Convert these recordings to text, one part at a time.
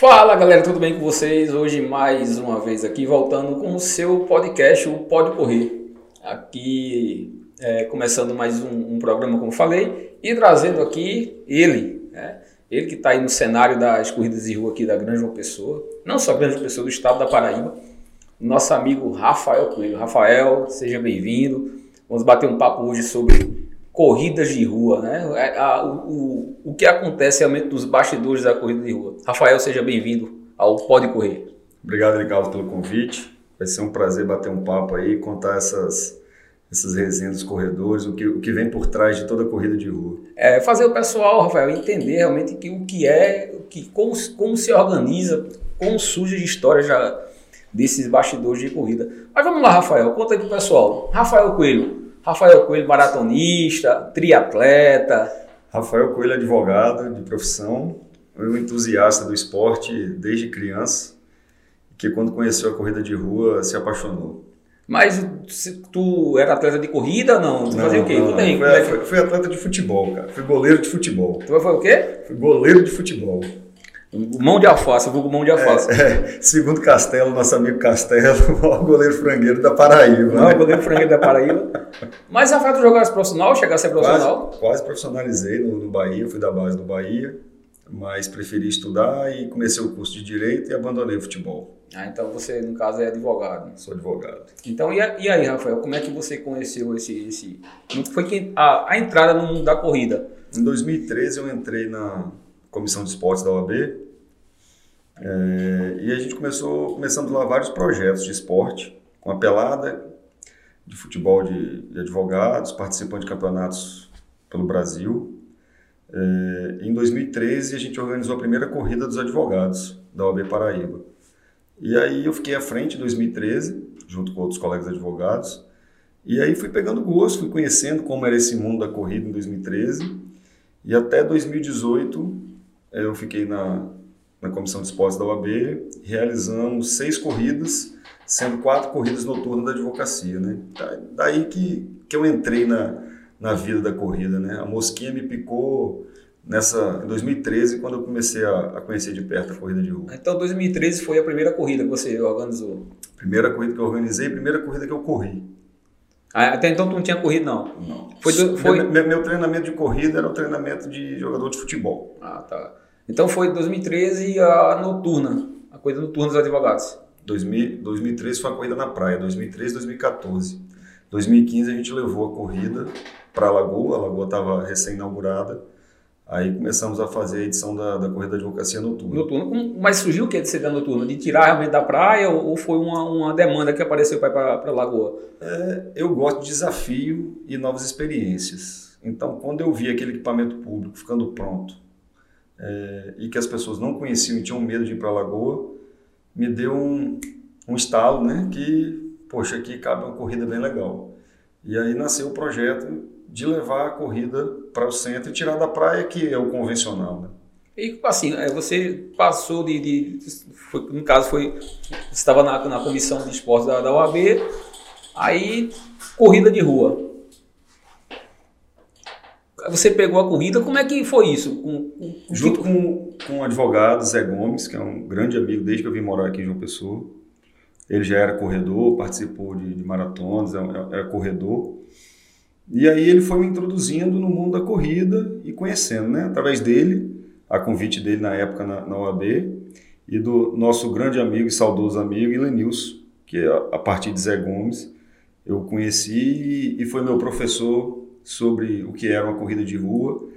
Fala galera, tudo bem com vocês? Hoje mais uma vez aqui voltando com o seu podcast, o Pode Correr. Aqui é, começando mais um, um, programa, como falei, e trazendo aqui ele, né? ele que está aí no cenário das corridas de rua aqui da Grande João Pessoa, não só Grande João Pessoa, do estado da Paraíba, nosso amigo Rafael Coelho. Rafael, seja bem-vindo. Vamos bater um papo hoje sobre corridas de rua, né? É, a, o, o, que acontece realmente nos bastidores da corrida de rua. Rafael, seja bem-vindo ao Pode Correr. Obrigado, Ricardo, pelo convite. Vai ser um prazer bater um papo aí, contar essas, essas resenhas dos corredores, o que, o que vem por trás de toda a corrida de rua. É, fazer o pessoal, Rafael, entender realmente que, o que é, que, como, como se organiza, como surge de história já desses bastidores de corrida. Mas vamos lá, Rafael, conta aí pro pessoal. Rafael Coelho, Rafael Coelho, maratonista, triatleta. Rafael Coelho, advogado de profissão, um entusiasta do esporte desde criança, que quando conheceu a corrida de rua se apaixonou. Mas tu era atleta de corrida ou não? Tu não, fazia o quê? Não, não. Fui, é fui, fui, atleta de futebol, cara. Fui goleiro de futebol. Tu foi o quê? Fui goleiro de futebol. Mão de alface, vulgo mão de alface. É, é, segundo Castelo, nosso amigo Castelo, o goleiro frangueiro da Paraíba. Não, né? goleiro frangueiro da Paraíba. Mas fato de jogar profissional, chegar a ser profissional? Quase, quase profissionalizei no, no, Bahia, fui da base do Bahia, mas preferi estudar e comecei o curso de Direito e abandonei o futebol. Ah, então você, no caso, é advogado. Sou advogado. Então, e, e aí, Rafael, como é que você conheceu esse... esse foi que, a, a entrada no mundo da corrida? Em 2013 eu entrei na comissão de esportes da OAB. É, e a gente começou, começamos lá vários projetos de esporte, com a pelada, de futebol de, de advogados, participando de campeonatos pelo Brasil. É, em 2013 a gente organizou a primeira corrida dos advogados da OAB Paraíba. E aí eu fiquei à frente em 2013, junto com outros colegas advogados. E aí fui pegando gosto, fui conhecendo como era esse mundo da corrida em 2013. E até 2018 eu fiquei na, na comissão de esportes da OAB, realizamos seis corridas, sendo quatro corridas noturnas da advocacia, né? Daí que, que eu entrei na, na vida da corrida, né? A mosquinha me picou nessa em 2013 quando eu comecei a, a, conhecer de perto a corrida de rua. Então 2013 foi a primeira corrida que você organizou? Primeira corrida que eu organizei, primeira corrida que eu corri. Ah, até então tu não tinha corrido não? Não. Foi, do, foi... Meu, meu, treinamento de corrida era o treinamento de jogador de futebol. Ah, tá. Então foi 2013 a noturna, a corrida noturna dos advogados. 2000, 2013 foi a corrida na praia, 2013, 2014. 2015 a gente levou a corrida para a Lagoa, a Lagoa estava recém-inaugurada. Aí começamos a fazer a edição da, da corrida de advocacia noturna. Noturna, mas surgiu o que de ser da noturna? De tirar realmente da praia ou foi uma, uma demanda que apareceu para a Lagoa? É, eu gosto de desafio e novas experiências. Então, quando eu vi aquele equipamento público ficando pronto, é, e que as pessoas não conheciam e tinham medo de ir para a Lagoa, me deu um, um estalo, né? Que, poxa, aqui cabe uma corrida bem legal. E aí nasceu o projeto de levar a corrida para o centro e tirar da praia, que é o convencional, né? E assim, é, você passou de, de foi, no caso foi, estava na, na comissão de esportes da, da UAB, aí corrida de rua você pegou a corrida, como é que foi isso? Com, com, Junto com, com o advogado Zé Gomes, que é um grande amigo desde que eu vim morar aqui em João Pessoa. Ele já era corredor, participou de, de maratonas, é, é, é, corredor. E aí ele foi me introduzindo no mundo da corrida e conhecendo, né? Através dele, a convite dele na época na, na OAB, e do nosso grande amigo e saudoso amigo Ilenilson, que é a partir de Zé Gomes, eu conheci e foi meu professor sobre o que era uma corrida de rua,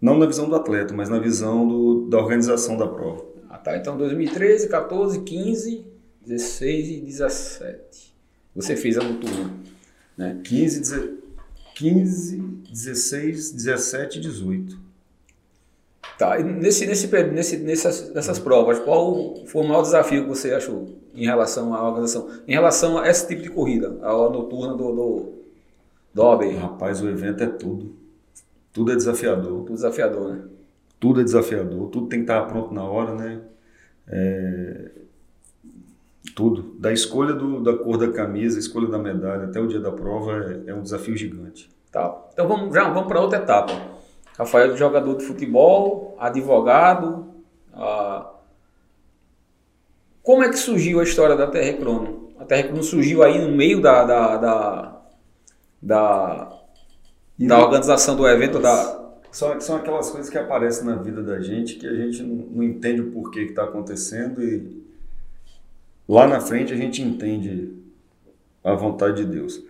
não na visão do atleta, mas na visão do, da organização da prova. Ah, tá. Então 2013, 14, 15, 16 e 17. Você fez a noturna, né? 15, 15 16, 17 e 18. Tá, e nesse, nesse, nesse, nessas, nessas provas, qual foi o maior desafio que você achou em relação à organização? Em relação a esse tipo de corrida, a noturna do, do Dobre. Rapaz, o evento é tudo. Tudo é desafiador. Tudo desafiador, né? Tudo é desafiador. Tudo tem que estar pronto na hora, né? É... Tudo. Da escolha do, da cor da camisa, escolha da medalha, até o dia da prova é, é um desafio gigante. Tá. Então vamos, já, vamos para outra etapa. Rafael, jogador de futebol, advogado, ah, como é que surgiu a história da Terra Crono? A Terra Crono surgiu aí no meio da, da, da, da, da organização do evento da... São, são aquelas coisas que aparecem na vida da gente que a gente não, entende o porquê que está acontecendo e lá na frente a gente entende a vontade de Deus.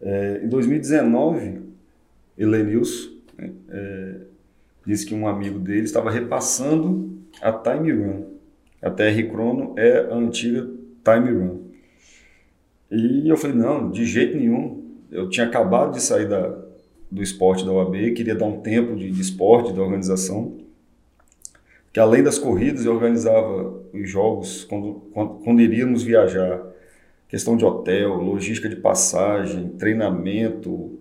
É, em 2019, Helenilson né, é, disse que um amigo dele estava repassando a Time Run. A TR Chrono é a antiga Time Run. E eu falei, não, de jeito nenhum. Eu tinha acabado de sair da, do esporte da OAB, queria dar um tempo de, de esporte, da organização. Que além das corridas, eu organizava os jogos quando, quando, quando iríamos viajar. Questão de hotel, logística de passagem, treinamento,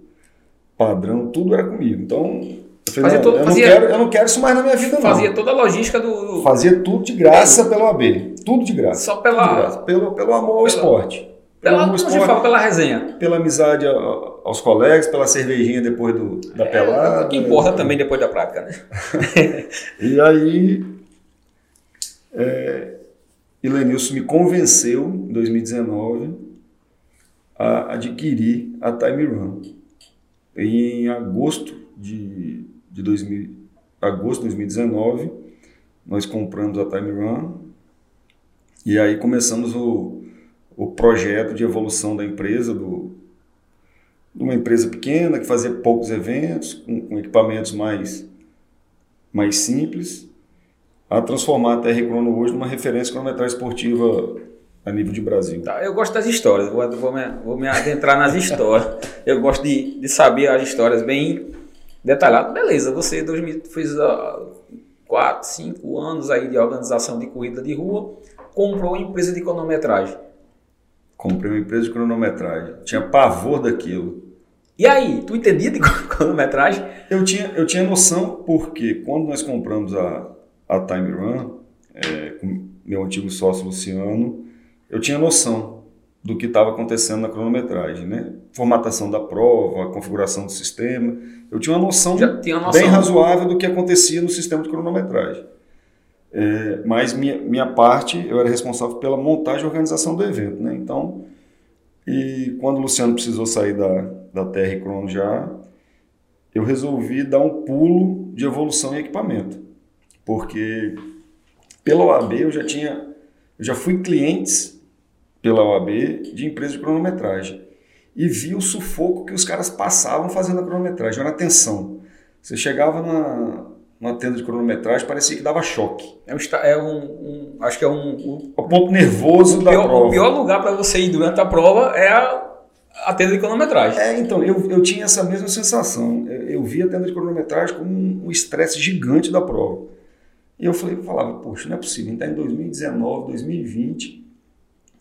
padrão, tudo era comigo. Então, eu, falei, todo, eu, fazia, não quero, eu não quero isso mais na minha vida, fazia não. toda a logística do. Fazia tudo de graça pela OAB. Tudo de graça. Só pela. Pelo, pelo amor ao esporte. Pela, esporte, fala, pela resenha. Pela amizade aos colegas, pela cervejinha depois do, da é, pelada. Que importa também depois da prática, né? e aí. É, Ilenilson me convenceu, em 2019, a adquirir a Time Run. Em agosto de, de 2000, agosto de 2019, nós compramos a Time Run e aí começamos o, o projeto de evolução da empresa, do, de uma empresa pequena que fazia poucos eventos, com, com equipamentos mais, mais simples, a transformar a TR Crono hoje numa referência cronometragem esportiva a nível de Brasil. Tá, eu gosto das histórias, vou, vou, me, vou me adentrar nas histórias. Eu gosto de, de saber as histórias bem detalhadas. Beleza, você 2000, fez uh, 4, 5 anos aí de organização de corrida de rua, comprou uma empresa de cronometragem. Comprei uma empresa de cronometragem. Tinha pavor daquilo. E aí, tu entendia de cronometragem? Eu tinha, eu tinha noção porque quando nós compramos a, a Time Run, é, com meu antigo sócio Luciano, eu tinha noção do que estava acontecendo na cronometragem, né? Formatação da prova, configuração do sistema. Eu tinha uma noção, tinha noção bem razoável do que acontecia no sistema de cronometragem. É, mas minha, minha parte, eu era responsável pela montagem e organização do evento, né? Então, e quando o Luciano precisou sair da, da TR Crono já, eu resolvi dar um pulo de evolução em equipamento. Porque pela OAB eu já tinha, eu já fui clientes pela OAB de empresa de cronometragem. E vi o sufoco que os caras passavam fazendo a cronometragem. Era tensão. Você chegava na, na tenda de cronometragem, parecia que dava choque. É um, é um, um acho que é um, um o ponto nervoso o da pior, prova. O pior lugar para você ir durante a prova é a, a tenda de cronometragem. É, então, eu, eu tinha essa mesma sensação. Eu, eu vi a tenda de cronometragem como um estresse gigante da prova. E eu falei, eu falava, poxa, não é possível, a gente está em 2019, 2020,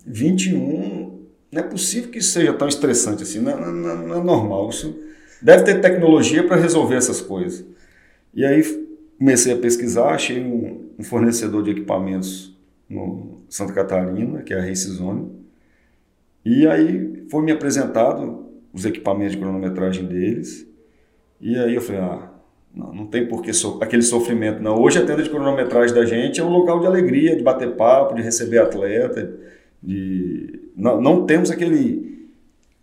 21, não é possível que isso seja tão estressante assim, não, não, não é normal. Isso deve ter tecnologia para resolver essas coisas. E aí comecei a pesquisar, achei um, um fornecedor de equipamentos no Santa Catarina, que é a Race Zone, e aí foi me apresentado os equipamentos de cronometragem deles, e aí eu falei, ah, não, não tem por que so aquele sofrimento, não. Hoje a tenda de cronometragem da gente é um local de alegria, de bater papo, de receber atleta, de não, não temos aquele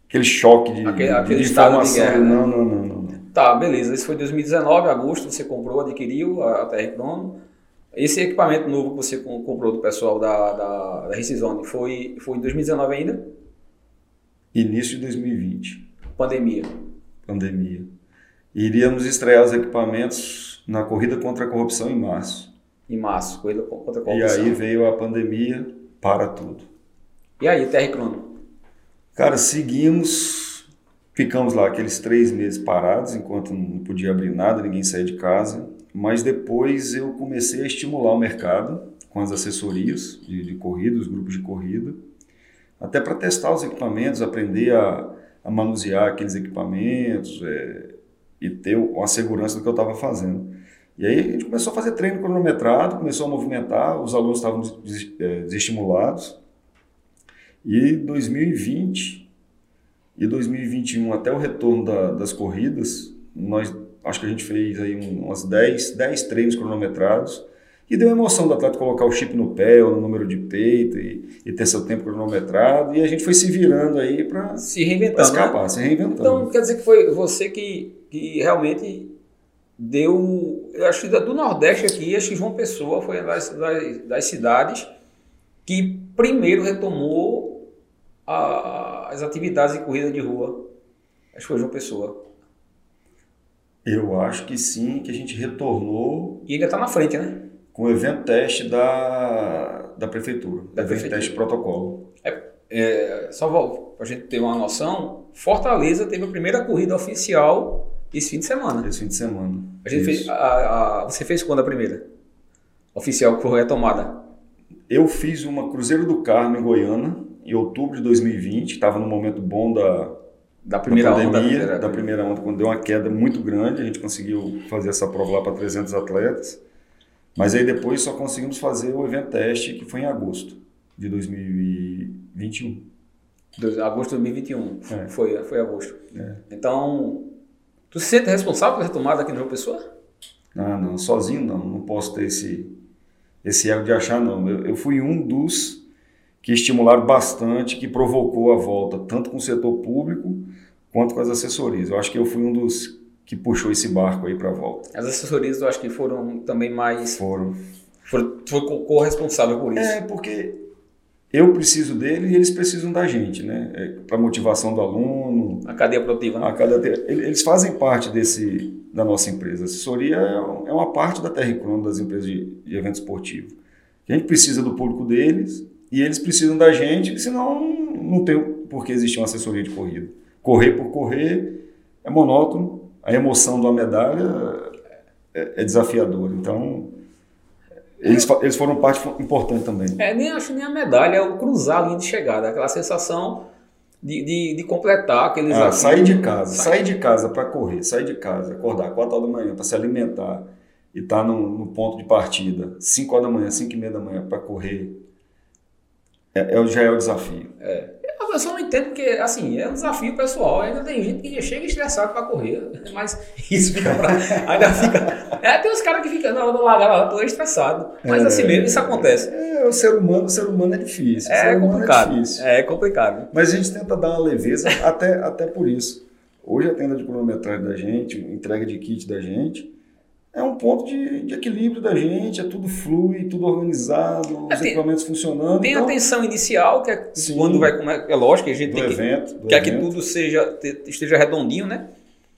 aquele choque de, aquele, aquele de informação. Guerra, né? não, não, não, Tá, beleza. Esse foi 2019, agosto, você comprou, adquiriu a, a TR Crono. Esse equipamento novo que você comprou do pessoal da, da, da Recisone foi, foi em 2019 ainda? Início de 2020. Pandemia. Pandemia. Iríamos estrear os equipamentos na corrida contra a corrupção em março. Em março, corrida contra a corrupção. E aí veio a pandemia para tudo. E aí, TR Crono? Cara, seguimos, ficamos lá aqueles três meses parados, enquanto não podia abrir nada, ninguém saía de casa. Mas depois eu comecei a estimular o mercado com as assessorias de, de corrida, os grupos de corrida, até para testar os equipamentos, aprender a, a manusear aqueles equipamentos é, e ter uma segurança do que eu estava fazendo. E aí a gente começou a fazer treino cronometrado, começou a movimentar, os alunos estavam é, desestimulados. E 2020 e 2021, até o retorno da, das corridas, nós acho que a gente fez aí umas 10, 10 treinos cronometrados E deu emoção do atleta colocar o chip no pé ou no número de peito e, e ter seu tempo cronometrado. E a gente foi se virando aí para se reinventando. escapar, né? se reinventando. Então quer dizer que foi você que, que realmente deu. Eu acho que do Nordeste aqui, acho que João Pessoa foi uma das, das, das cidades que primeiro retomou a, as atividades de corrida de rua. Acho que foi João Pessoa. Eu acho que sim, que a gente retornou. E ainda está na frente, né? Com o evento teste da, da prefeitura, da evento prefeitura. teste protocolo. É, é, só para a gente ter uma noção, Fortaleza teve a primeira corrida oficial esse fim de semana. Esse fim de semana. A gente fez, a, a, você fez quando a primeira? Oficial que foi retomada? Eu fiz uma Cruzeiro do Carmo em Goiânia, em outubro de 2020. Estava no momento bom da, da primeira da pandemia, onda. Da primeira, da primeira onda, quando deu uma queda muito grande. A gente conseguiu fazer essa prova lá para 300 atletas. Mas aí depois só conseguimos fazer o evento teste, que foi em agosto de 2021. Agosto de 2021. É. Foi, foi agosto. É. então, Tu se sente responsável pela retomada aqui no João Pessoa? Ah, não, sozinho não, não posso ter esse, esse ego de achar não. Eu, eu fui um dos que estimularam bastante, que provocou a volta, tanto com o setor público quanto com as assessorias. Eu acho que eu fui um dos que puxou esse barco aí para a volta. As assessorias eu acho que foram também mais... Foram. Foram, foi corresponsável por isso. É, porque eu preciso dele e eles precisam da gente, né? É, para motivação do aluno. A cadeia produtiva. Né? A cadeia, eles fazem parte desse da nossa empresa. A assessoria é, é uma parte da Terra Crono das empresas de, de evento esportivo. A gente precisa do público deles e eles precisam da gente, senão não tem por que existir uma assessoria de corrida. Correr por correr é monótono, a emoção da medalha é, é desafiadora. Então, eles, eles foram parte importante também. É, nem acho nem a medalha, é o cruzar a linha de chegada, aquela sensação de, de, de completar aqueles. Ah, sair de casa, sair de casa para correr, sair de casa, acordar 4 horas da manhã para se alimentar e estar tá no, no, ponto de partida, 5 horas da manhã, 5 e meia da manhã para correr, é, é, já é o desafio. É. Eu só não entendo porque, assim, é um desafio pessoal. Ainda tem gente que chega estressado para correr, mas isso fica pra, ainda fica. É, tem uns caras que ficam hora da largada lá, tô estressado. Mas é, assim mesmo, isso acontece. É, o ser humano, o ser humano é difícil. É complicado. É, difícil. é complicado. Mas a gente tenta dar uma leveza até, até por isso. Hoje a tenda de cronometragem da gente, entrega de kit da gente, é um ponto de, de, equilíbrio da gente, é tudo flui, tudo organizado, é, os tem, equipamentos funcionando. Tem então, a tensão inicial, que é sim, quando vai é lógico que a gente tem evento, que, quer que tudo seja, esteja redondinho, né?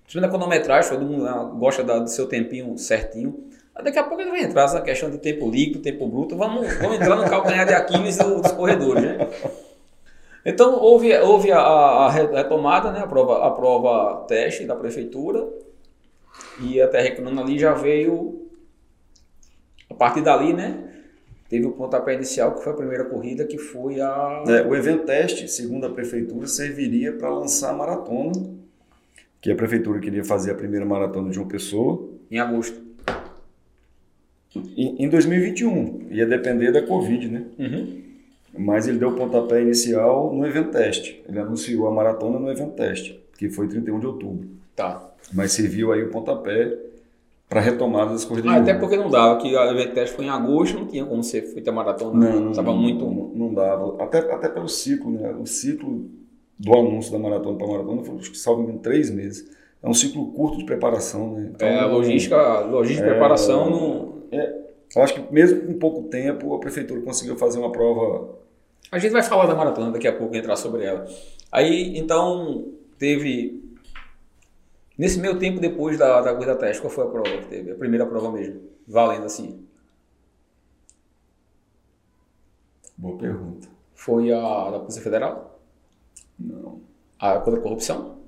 Principalmente a cronometragem, todo mundo gosta do seu tempinho certinho. Daqui a pouco gente vai entrar nessa questão de tempo líquido, tempo bruto. Vamos, vamos entrar no calcanhar de Aquiles dos corredores, né? Então, houve, houve a, a retomada, né? a, prova, a prova teste da prefeitura e até reclamando ali já veio, a partir dali, né? Teve o pontapé inicial, que foi a primeira corrida, que foi a. É, o evento teste, segundo a prefeitura, serviria para lançar a maratona, que a prefeitura queria fazer a primeira maratona de uma pessoa. Em agosto. Em, em 2021. Ia depender da Covid, né? Uhum. Mas ele deu o pontapé inicial no evento teste. Ele anunciou a maratona no evento teste, que foi 31 de outubro. Tá. Mas serviu aí o pontapé para retomada das corridas ah, Até porque não dava, que o evento teste foi em agosto, não tinha como ser feita a maratona. Não, não, Estava muito. Não, não, dava. Até, até pelo ciclo, né? O ciclo do anúncio da maratona para a maratona foi, salvo em três meses. É um ciclo curto de preparação, né? Então, é, a logística, logística de é, preparação não. É, eu acho que mesmo com pouco tempo a prefeitura conseguiu fazer uma prova. A gente vai falar da maratona daqui a pouco, entrar sobre ela. Aí, então, teve Nesse meio tempo, depois da, da corrida teste, qual foi a prova que teve? A primeira prova mesmo, valendo assim. Boa pergunta. Foi a da Polícia Federal? Não. A contra a corrupção?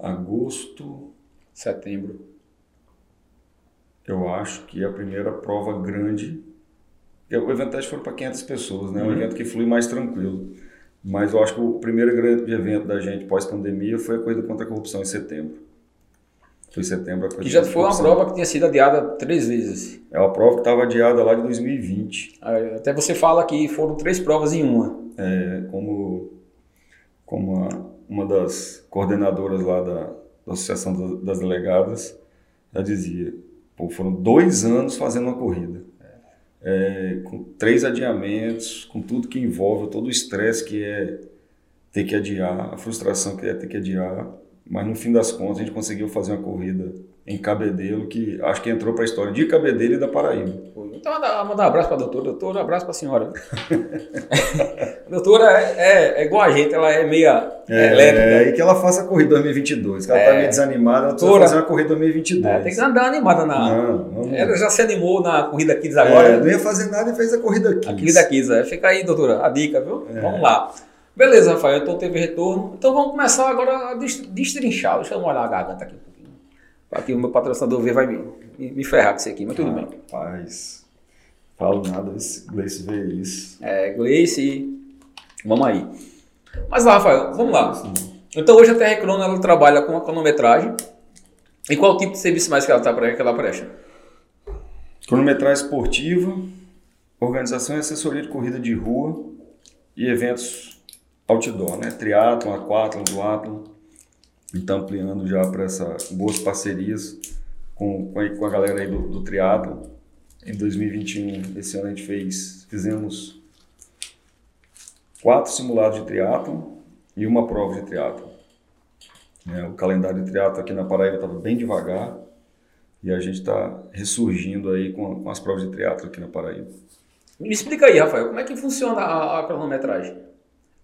Agosto. Setembro. Eu acho que a primeira prova grande. O evento teste foi para 500 pessoas, né? Uhum. Um evento que flui mais tranquilo. Mas eu acho que o primeiro grande evento da gente pós-pandemia foi a corrida contra a corrupção em setembro. Foi em setembro a corrida Que já foi uma prova que tinha sido adiada três vezes. É uma prova que estava adiada lá de 2020. Até você fala que foram três provas em uma. É, como, como a, uma das coordenadoras lá da, da Associação das Delegadas já dizia, Pô, foram dois anos fazendo uma corrida. É, com três adiamentos, com tudo que envolve, todo o estresse que é ter que adiar, a frustração que é ter que adiar. Mas no fim das contas a gente conseguiu fazer uma corrida em Cabedelo, que acho que entrou para a história de Cabedelo e da Paraíba. Então, mandar, mandar um abraço para a doutora. Doutora, um abraço para a senhora. a doutora é, é, é, igual a gente, ela é meia é, elétrica. É, e que ela faça a corrida 2022. Que ela está é. meio desanimada, ela precisa fazer uma corrida 2022. É, tem que andar animada na. Não, ela já se animou na corrida Kids agora. É, não ia fazer nada e fez a corrida Kids. A corrida Kids, é. Fica aí, doutora, a dica, viu? Vamos lá. Beleza, Rafael, então teve retorno. Então vamos começar agora a destrinchar. Deixa eu molhar a garganta aqui um. Aqui o meu patrocinador ver vai me, me ferrar com isso aqui, mas tudo ah, bem. Rapaz, falo nada, Gleice vê isso. É, Gleice, vamos aí. Mas lá, Rafael, vamos lá. Então hoje a TR Crono ela trabalha com a cronometragem. E qual tipo de serviço mais que ela, tá, que ela presta? Cronometragem esportiva, organização e assessoria de corrida de rua e eventos outdoor, né? Triatlon, aquatlon, duatlon. Então ampliando já para essas boas parcerias com, com, a, com a galera aí do, do triatlon. Em 2021, esse ano a gente fez, fizemos quatro simulados de triatlon e uma prova de triatlon. É, o calendário de triatlon aqui na Paraíba estava bem devagar e a gente está ressurgindo aí com, com, as provas de triatlon aqui na Paraíba. Me explica aí, Rafael, como é que funciona a, a cronometragem?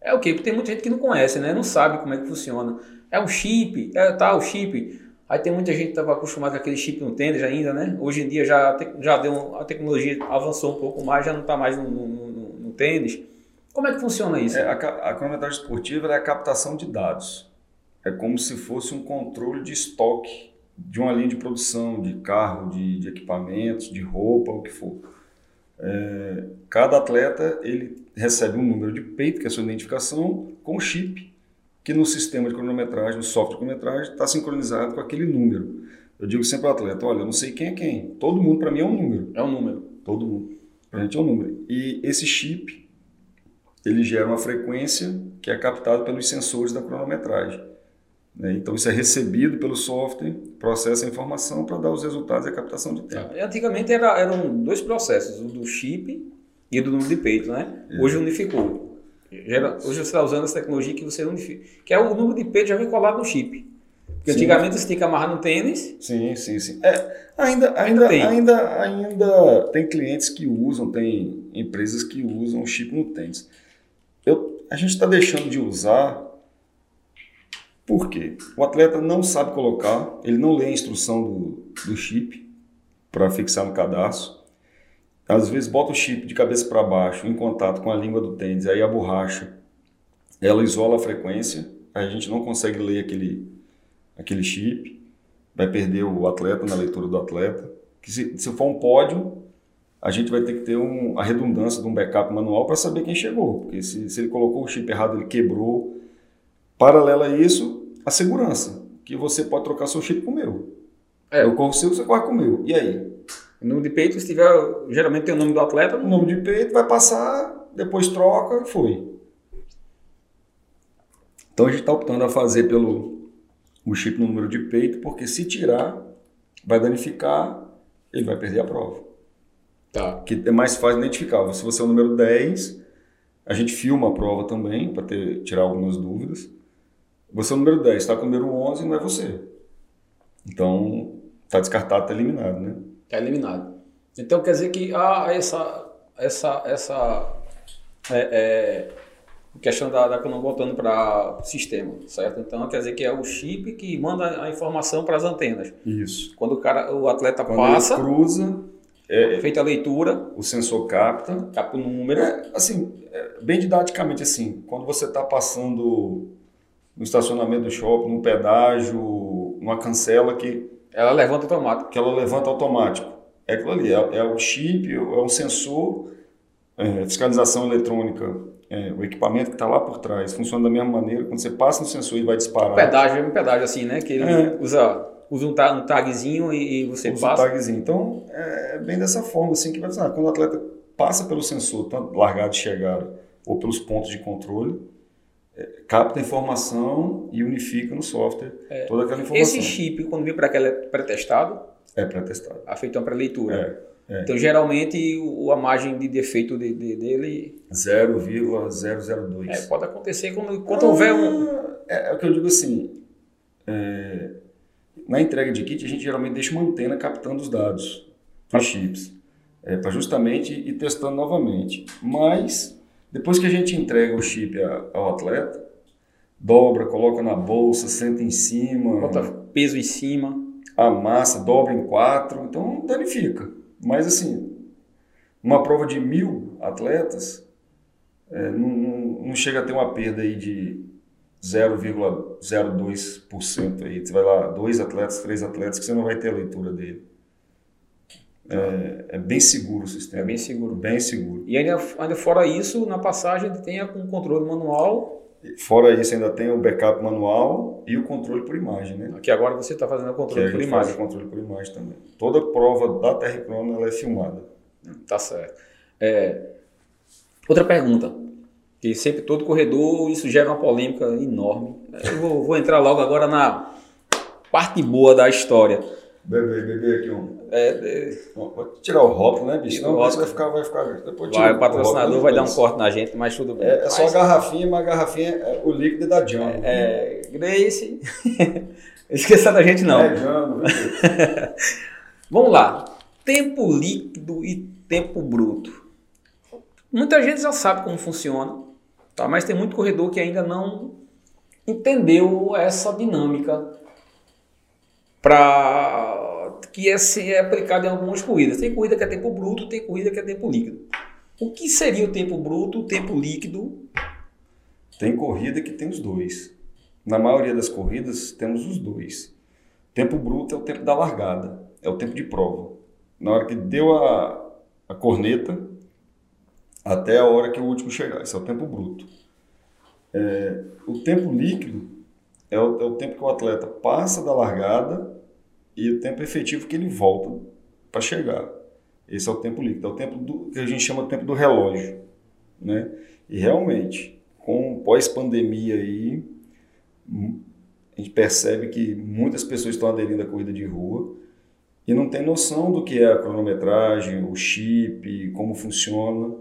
É o quê? Porque tem muita gente que não conhece, né? Não sabe como é que funciona. É um chip, é tá, o chip. Aí tem muita gente que estava acostumada com aquele chip no tênis ainda, né? Hoje em dia já, já deu, a tecnologia avançou um pouco mais, já não está mais no, no, no, no, tênis. Como é que funciona isso? É, a, a cronometragem esportiva é a captação de dados. É como se fosse um controle de estoque de uma linha de produção, de carro, de, de equipamentos, de roupa, o que for. É, cada atleta ele recebe um número de peito, que é a sua identificação, com chip, que no sistema de cronometragem, no software de cronometragem, está sincronizado com aquele número. Eu digo sempre ao atleta, olha, eu não sei quem é quem. Todo mundo para mim é um número. É um número. Todo mundo. Para a gente é um número. E esse chip, ele gera uma frequência que é captada pelos sensores da cronometragem. Né? Então isso é recebido pelo software, processa a informação para dar os resultados e a captação de tempo. Antigamente era, eram dois processos, o do chip e do número de peito, né? É. Hoje unificou. Hoje você está usando essa tecnologia que você unifica, que é o número de peito já vem colado no chip. Porque sim. antigamente você tinha que amarrar no tênis. Sim, sim, sim. É, ainda, ainda, ainda, ainda, ainda tem clientes que usam, tem empresas que usam o chip no tênis. Eu, a gente está deixando de usar por quê? O atleta não sabe colocar, ele não lê a instrução do, do chip para fixar no cadastro. Às vezes bota o chip de cabeça para baixo em contato com a língua do tênis, aí a borracha, ela isola a frequência, a gente não consegue ler aquele, aquele chip, vai perder o atleta na leitura do atleta. Que se, se for um pódio, a gente vai ter que ter um, a redundância de um backup manual para saber quem chegou, porque se, se ele colocou o chip errado, ele quebrou, Paralela a isso, a segurança, que você pode trocar seu chip com o meu. É. Eu corro o seu, você corre com o meu. E aí? O número de peito, se tiver, geralmente tem o nome do atleta. O número de peito vai passar, depois troca, foi. Então a gente está optando a fazer pelo o chip no número de peito, porque se tirar, vai danificar, ele vai perder a prova. Tá. Que é mais fácil identificar. Se você é o número 10, a gente filma a prova também, para tirar algumas dúvidas. Você é o número 10, está com o número 11, não é você. Então, está descartado, está eliminado, né? Está eliminado. Então, quer dizer que há essa, essa, essa é, é, questão da, da voltando para o sistema, certo? Então, quer dizer que é o chip que manda a informação para as antenas. Isso. Quando o, cara, o atleta Quando passa... Cruza... É, feita a leitura... O sensor capta... Capta o número... É, assim, é, bem didaticamente assim, quando você está passando no estacionamento do shopping, num pedágio, numa cancela que. Ela levanta automático. Que ela levanta automático. É aquilo ali, é, é o chip, é um sensor, é, fiscalização eletrônica, é, o equipamento que está lá por trás, funciona da mesma maneira. Quando você passa no sensor, ele vai disparar. pedágio é um pedágio assim, né? Que ele é. usa, usa um, tag, um tagzinho e, e você usa passa. Um tagzinho. Então, é bem dessa forma assim que vai funcionar. Quando o atleta passa pelo sensor, tanto largada e chegada, ou pelos pontos de controle, capta a informação e unifica no software é. toda aquela informação. Esse chip, quando vem para aquela é pré-testado? É pré-testado. É feito uma pré-leitura. É, é. Então, geralmente, o, a margem de defeito de, de, dele 0,002. é, pode acontecer quando, quando houver um. É, é o que eu digo assim. é, na entrega de kit, a gente geralmente deixa uma antena captando os dados para chips, é, para justamente ir testando novamente. Mas, depois que a gente entrega o chip ao atleta, dobra, coloca na bolsa, senta em cima, Bota peso em cima. amassa, dobra em quatro, então danifica. Mas assim, uma prova de mil atletas, é, não, não, não chega a ter uma perda aí de 0,02% aí. Você vai lá, dois atletas, três atletas, que você não vai ter a leitura dele. É, é bem seguro o sistema. É bem seguro. Bem seguro. E ainda, ainda fora isso, na passagem tem um controle manual, Fora isso, ainda tem o backup manual e o controle por imagem, né? que agora você está fazendo o Que controle a por gente faz imagem. o controle por imagem também. Toda prova da ela é filmada. Tá certo. É, outra pergunta, que sempre todo corredor, isso gera uma polêmica enorme. Eu vou, vou entrar logo agora na parte boa da história. Bebê, bebê aqui um. É, é, Vou tirar o rótulo, né, bicho? Tira Não, o vai ficar, vai ficar. Depois vai, o patrocinador rótulo, vai dar um corte na gente, mas tudo bem. É, é só a garrafinha, mas a garrafinha é o líquido da Django. É, Grace, esqueça da gente não. É Django. né? Vamos lá. Tempo líquido e tempo bruto. Muita gente já sabe como funciona, tá? mas tem muito corredor que ainda não entendeu essa dinâmica para que é, é aplicada em algumas corridas. Tem corrida que é tempo bruto, tem corrida que é tempo líquido. O que seria o tempo bruto, o tempo líquido? Tem corrida que tem os dois. Na maioria das corridas, temos os dois. Tempo bruto é o tempo da largada, é o tempo de prova. Na hora que deu a, a corneta, até a hora que o último chegar. Esse é o tempo bruto. É, o tempo líquido é o, é o tempo que o atleta passa da largada e o tempo efetivo que ele volta para chegar. Esse é o tempo líquido, é o tempo do, que a gente chama de tempo do relógio. Né? E realmente, com pós-pandemia aí, hum, a gente percebe que muitas pessoas estão aderindo à corrida de rua e não tem noção do que é a cronometragem, o chip, como funciona.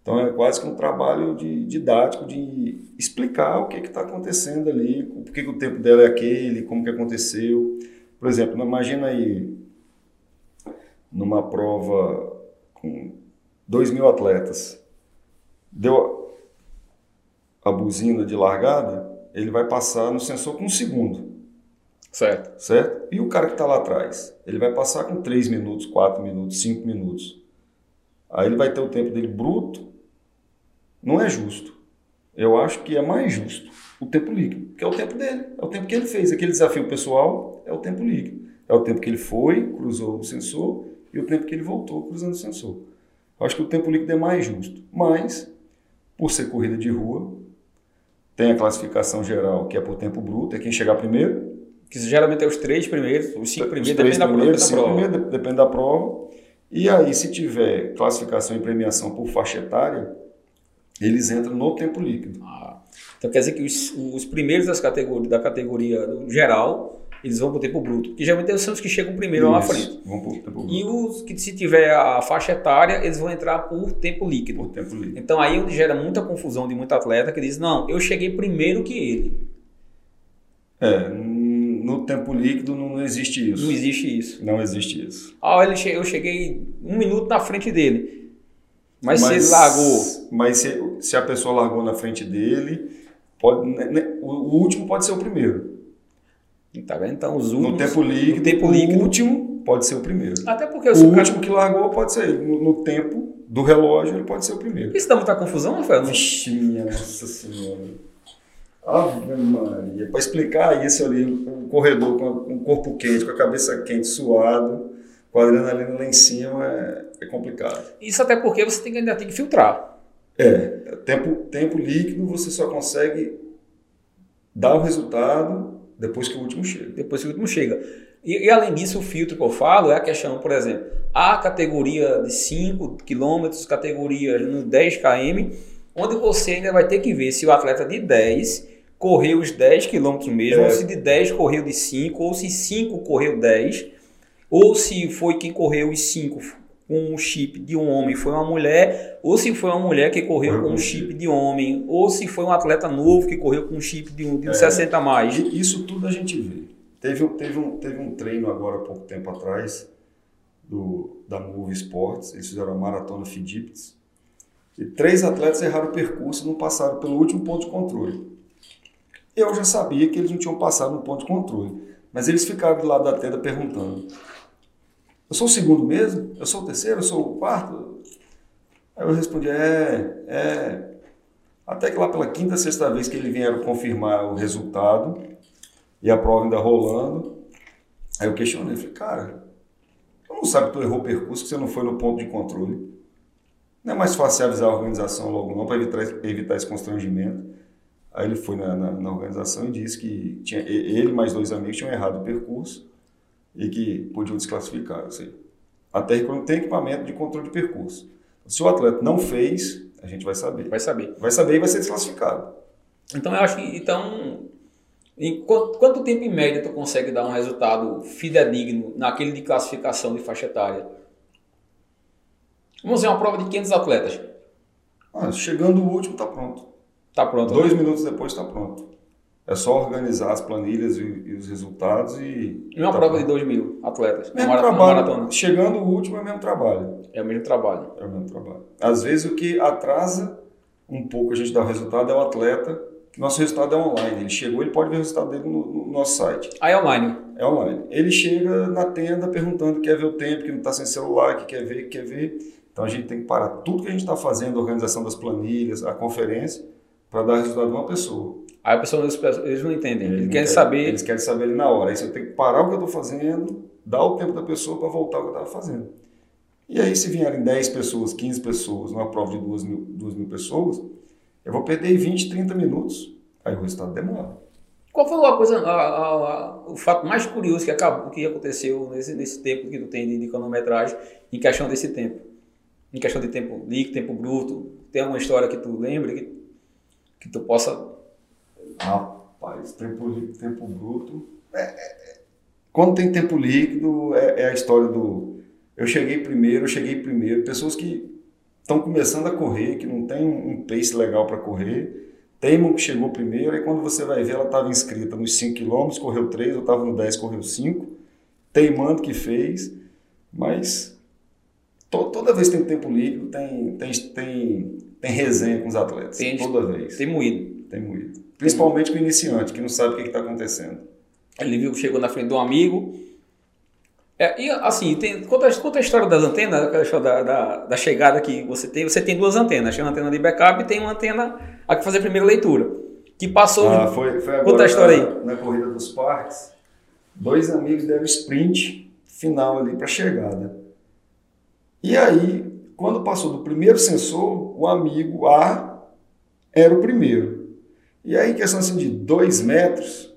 Então é quase que um trabalho de, didático de explicar o que está acontecendo ali, por que, que o tempo dela é aquele, como que aconteceu. Por exemplo, imagina aí numa prova com 2 mil atletas, deu a, buzina de largada, ele vai passar no sensor com um segundo, Certo. certo? E o cara que está lá atrás, ele vai passar com 3 minutos, 4 minutos, 5 minutos. Aí ele vai ter o tempo dele bruto. Não é justo. Eu acho que é mais justo o tempo líquido, que é o tempo dele, é o tempo que ele fez. Aquele desafio pessoal é o tempo líquido. É o tempo que ele foi, cruzou o sensor, e o tempo que ele voltou cruzando o sensor. Eu acho que o tempo líquido é mais justo. Mas, por ser corrida de rua, tem a classificação geral, que é por tempo bruto, é quem chegar primeiro, Que geralmente é os três primeiros, os cinco os primeiros, três depende da, primeiros, da cinco prova. primeiros, de- depende da prova. E aí, se tiver classificação e premiação por faixa etária, eles entram no tempo líquido. Ah, então quer dizer que os, os primeiros das categori- da categoria geral, eles vão para o tempo bruto. Que geralmente são os que chegam primeiro lá na Isso, frente. Vão por tempo E bruto. os que se tiver a faixa etária, eles vão entrar por tempo líquido. Por tempo líquido. Então aí é onde gera muita confusão de muito atleta que diz, não, eu cheguei primeiro que ele. É, no tempo líquido não, existe isso. Não existe isso. Não existe isso. Ah, ele eu cheguei um minuto na frente dele. Mas, se ele largou. Mas se, se a pessoa largou na frente dele, pode, né, né, o, o último pode ser o primeiro. Tá vendo? Então os últimos. No tempo líquido, no tempo o líquido. último pode ser o primeiro. Até porque O o cara- último que largou pode ser ele. No, no tempo do relógio, ele pode ser o primeiro. Isso dá muita confusão, Rafael? Não- Vixe, minha Nossa Senhora. Ave Maria. Para explicar isso ali, um corredor com o corpo quente, com a cabeça quente, suado, com a adrenalina lá em cima, é, é complicado. Isso até porque você tem que, ainda tem que filtrar. É, tempo, tempo líquido você só consegue dar o resultado depois que o último chega. depois que o último chega. E, e, além disso, o filtro que eu falo é a questão, por exemplo, a categoria de 5 km, categoria no 10 km, onde você ainda vai ter que ver se o atleta de 10 correu os 10 km mesmo, É. ou se de 10 correu de 5, ou se 5 correu 10. ou se foi quem correu os 5 com um chip de um homem foi uma mulher, ou se foi uma mulher que correu com um chip de homem, ou se foi um atleta novo que correu com um chip de um, de um é, 60 a mais. Isso tudo a gente vê. Teve, teve, um, teve um treino agora pouco tempo atrás do, da Move Sports, eles fizeram a maratona Fidipes, e três atletas erraram o percurso e não passaram pelo último ponto de controle. Eu já sabia que eles não tinham passado no ponto de controle, mas eles ficaram do lado da tenda perguntando: Eu sou o segundo mesmo? Eu sou o terceiro? Eu sou o quarto? Aí eu respondi: É, é. Até que lá pela quinta, sexta vez que eles vieram confirmar o resultado e a prova ainda rolando, aí eu questionei: Falei, cara, tu não sabe que tu errou o percurso, que você não foi no ponto de controle. Não é mais fácil avisar a organização logo não para evitar, evitar esse constrangimento. Aí ele foi na, na, na, organização e disse que tinha, ele mais dois amigos tinham errado o percurso e que podiam desclassificar. Assim. Até quando tem equipamento de controle de percurso. Se o atleta não fez, a gente vai saber. Vai saber. Vai saber e vai ser desclassificado. Então eu acho que então em quanto, quanto tempo em média tu consegue dar um resultado fidedigno naquele de classificação de faixa etária? Vamos fazer uma prova de 500 atletas. Ah, chegando o último, está pronto. Está pronto. Dois né? minutos depois está pronto. É só organizar as planilhas e, e os resultados e. E uma tá prova pronto. de 2 mil atletas. Mesmo trabalho. Maratona. Chegando o último é o mesmo trabalho. É o mesmo trabalho. É o mesmo trabalho. Às vezes o que atrasa um pouco a gente dar o resultado é o atleta. Nosso resultado é online. Ele chegou, ele pode ver o resultado dele no, no nosso site. Ah, é online? É online. Ele chega na tenda perguntando, quer ver o tempo, que não está sem celular, que quer ver, que quer ver. Então a gente tem que parar tudo que a gente está fazendo, a organização das planilhas, a conferência, para dar resultado de uma pessoa. Aí a pessoa, eles não entendem, eles, eles querem saber. Eles querem saber ali na hora. Aí você tem que parar o que eu estou fazendo, dar o tempo da pessoa para voltar ao que eu estava fazendo. E aí, se vierem 10 pessoas, 15 pessoas, numa prova de 2 mil, 2 mil pessoas, eu vou perder 20, 30 minutos. Aí o resultado demora. Qual foi a coisa, a, a, a, o fato mais curioso que, acabou, que aconteceu nesse, nesse tempo que tu tem de, de cronometragem em questão desse tempo? em questão de tempo líquido, tempo bruto? Tem alguma história que tu lembre que, que tu possa. Rapaz, tempo líquido, tempo bruto. É, é, é, quando tem tempo líquido, é, é, a história do. Eu cheguei primeiro, eu cheguei primeiro. Pessoas que estão começando a correr, que não tem um pace legal para correr, teimam que chegou primeiro, e quando você vai ver, ela estava inscrita nos 5 km, correu 3, eu estava no 10, correu 5, teimando que fez, mas toda vez que tem tempo livre, tem, tem, tem, tem resenha com os atletas. Tem, toda vez. Tem moído. Tem moído. Principalmente com o iniciante, que não sabe o que está acontecendo. Ele viu que chegou na frente de um amigo. É, e assim, tem, conta, conta a história das antenas, da, da, da, chegada que você tem. Você tem duas antenas, tem uma antena de backup e tem uma antena a que fazer a primeira leitura. Que passou. Ah, foi, foi conta a história aí. Na, corrida dos parques, dois amigos deram sprint final ali para chegada. E aí, quando passou do primeiro sensor, o amigo A era o primeiro. E aí, em questão assim, de dois metros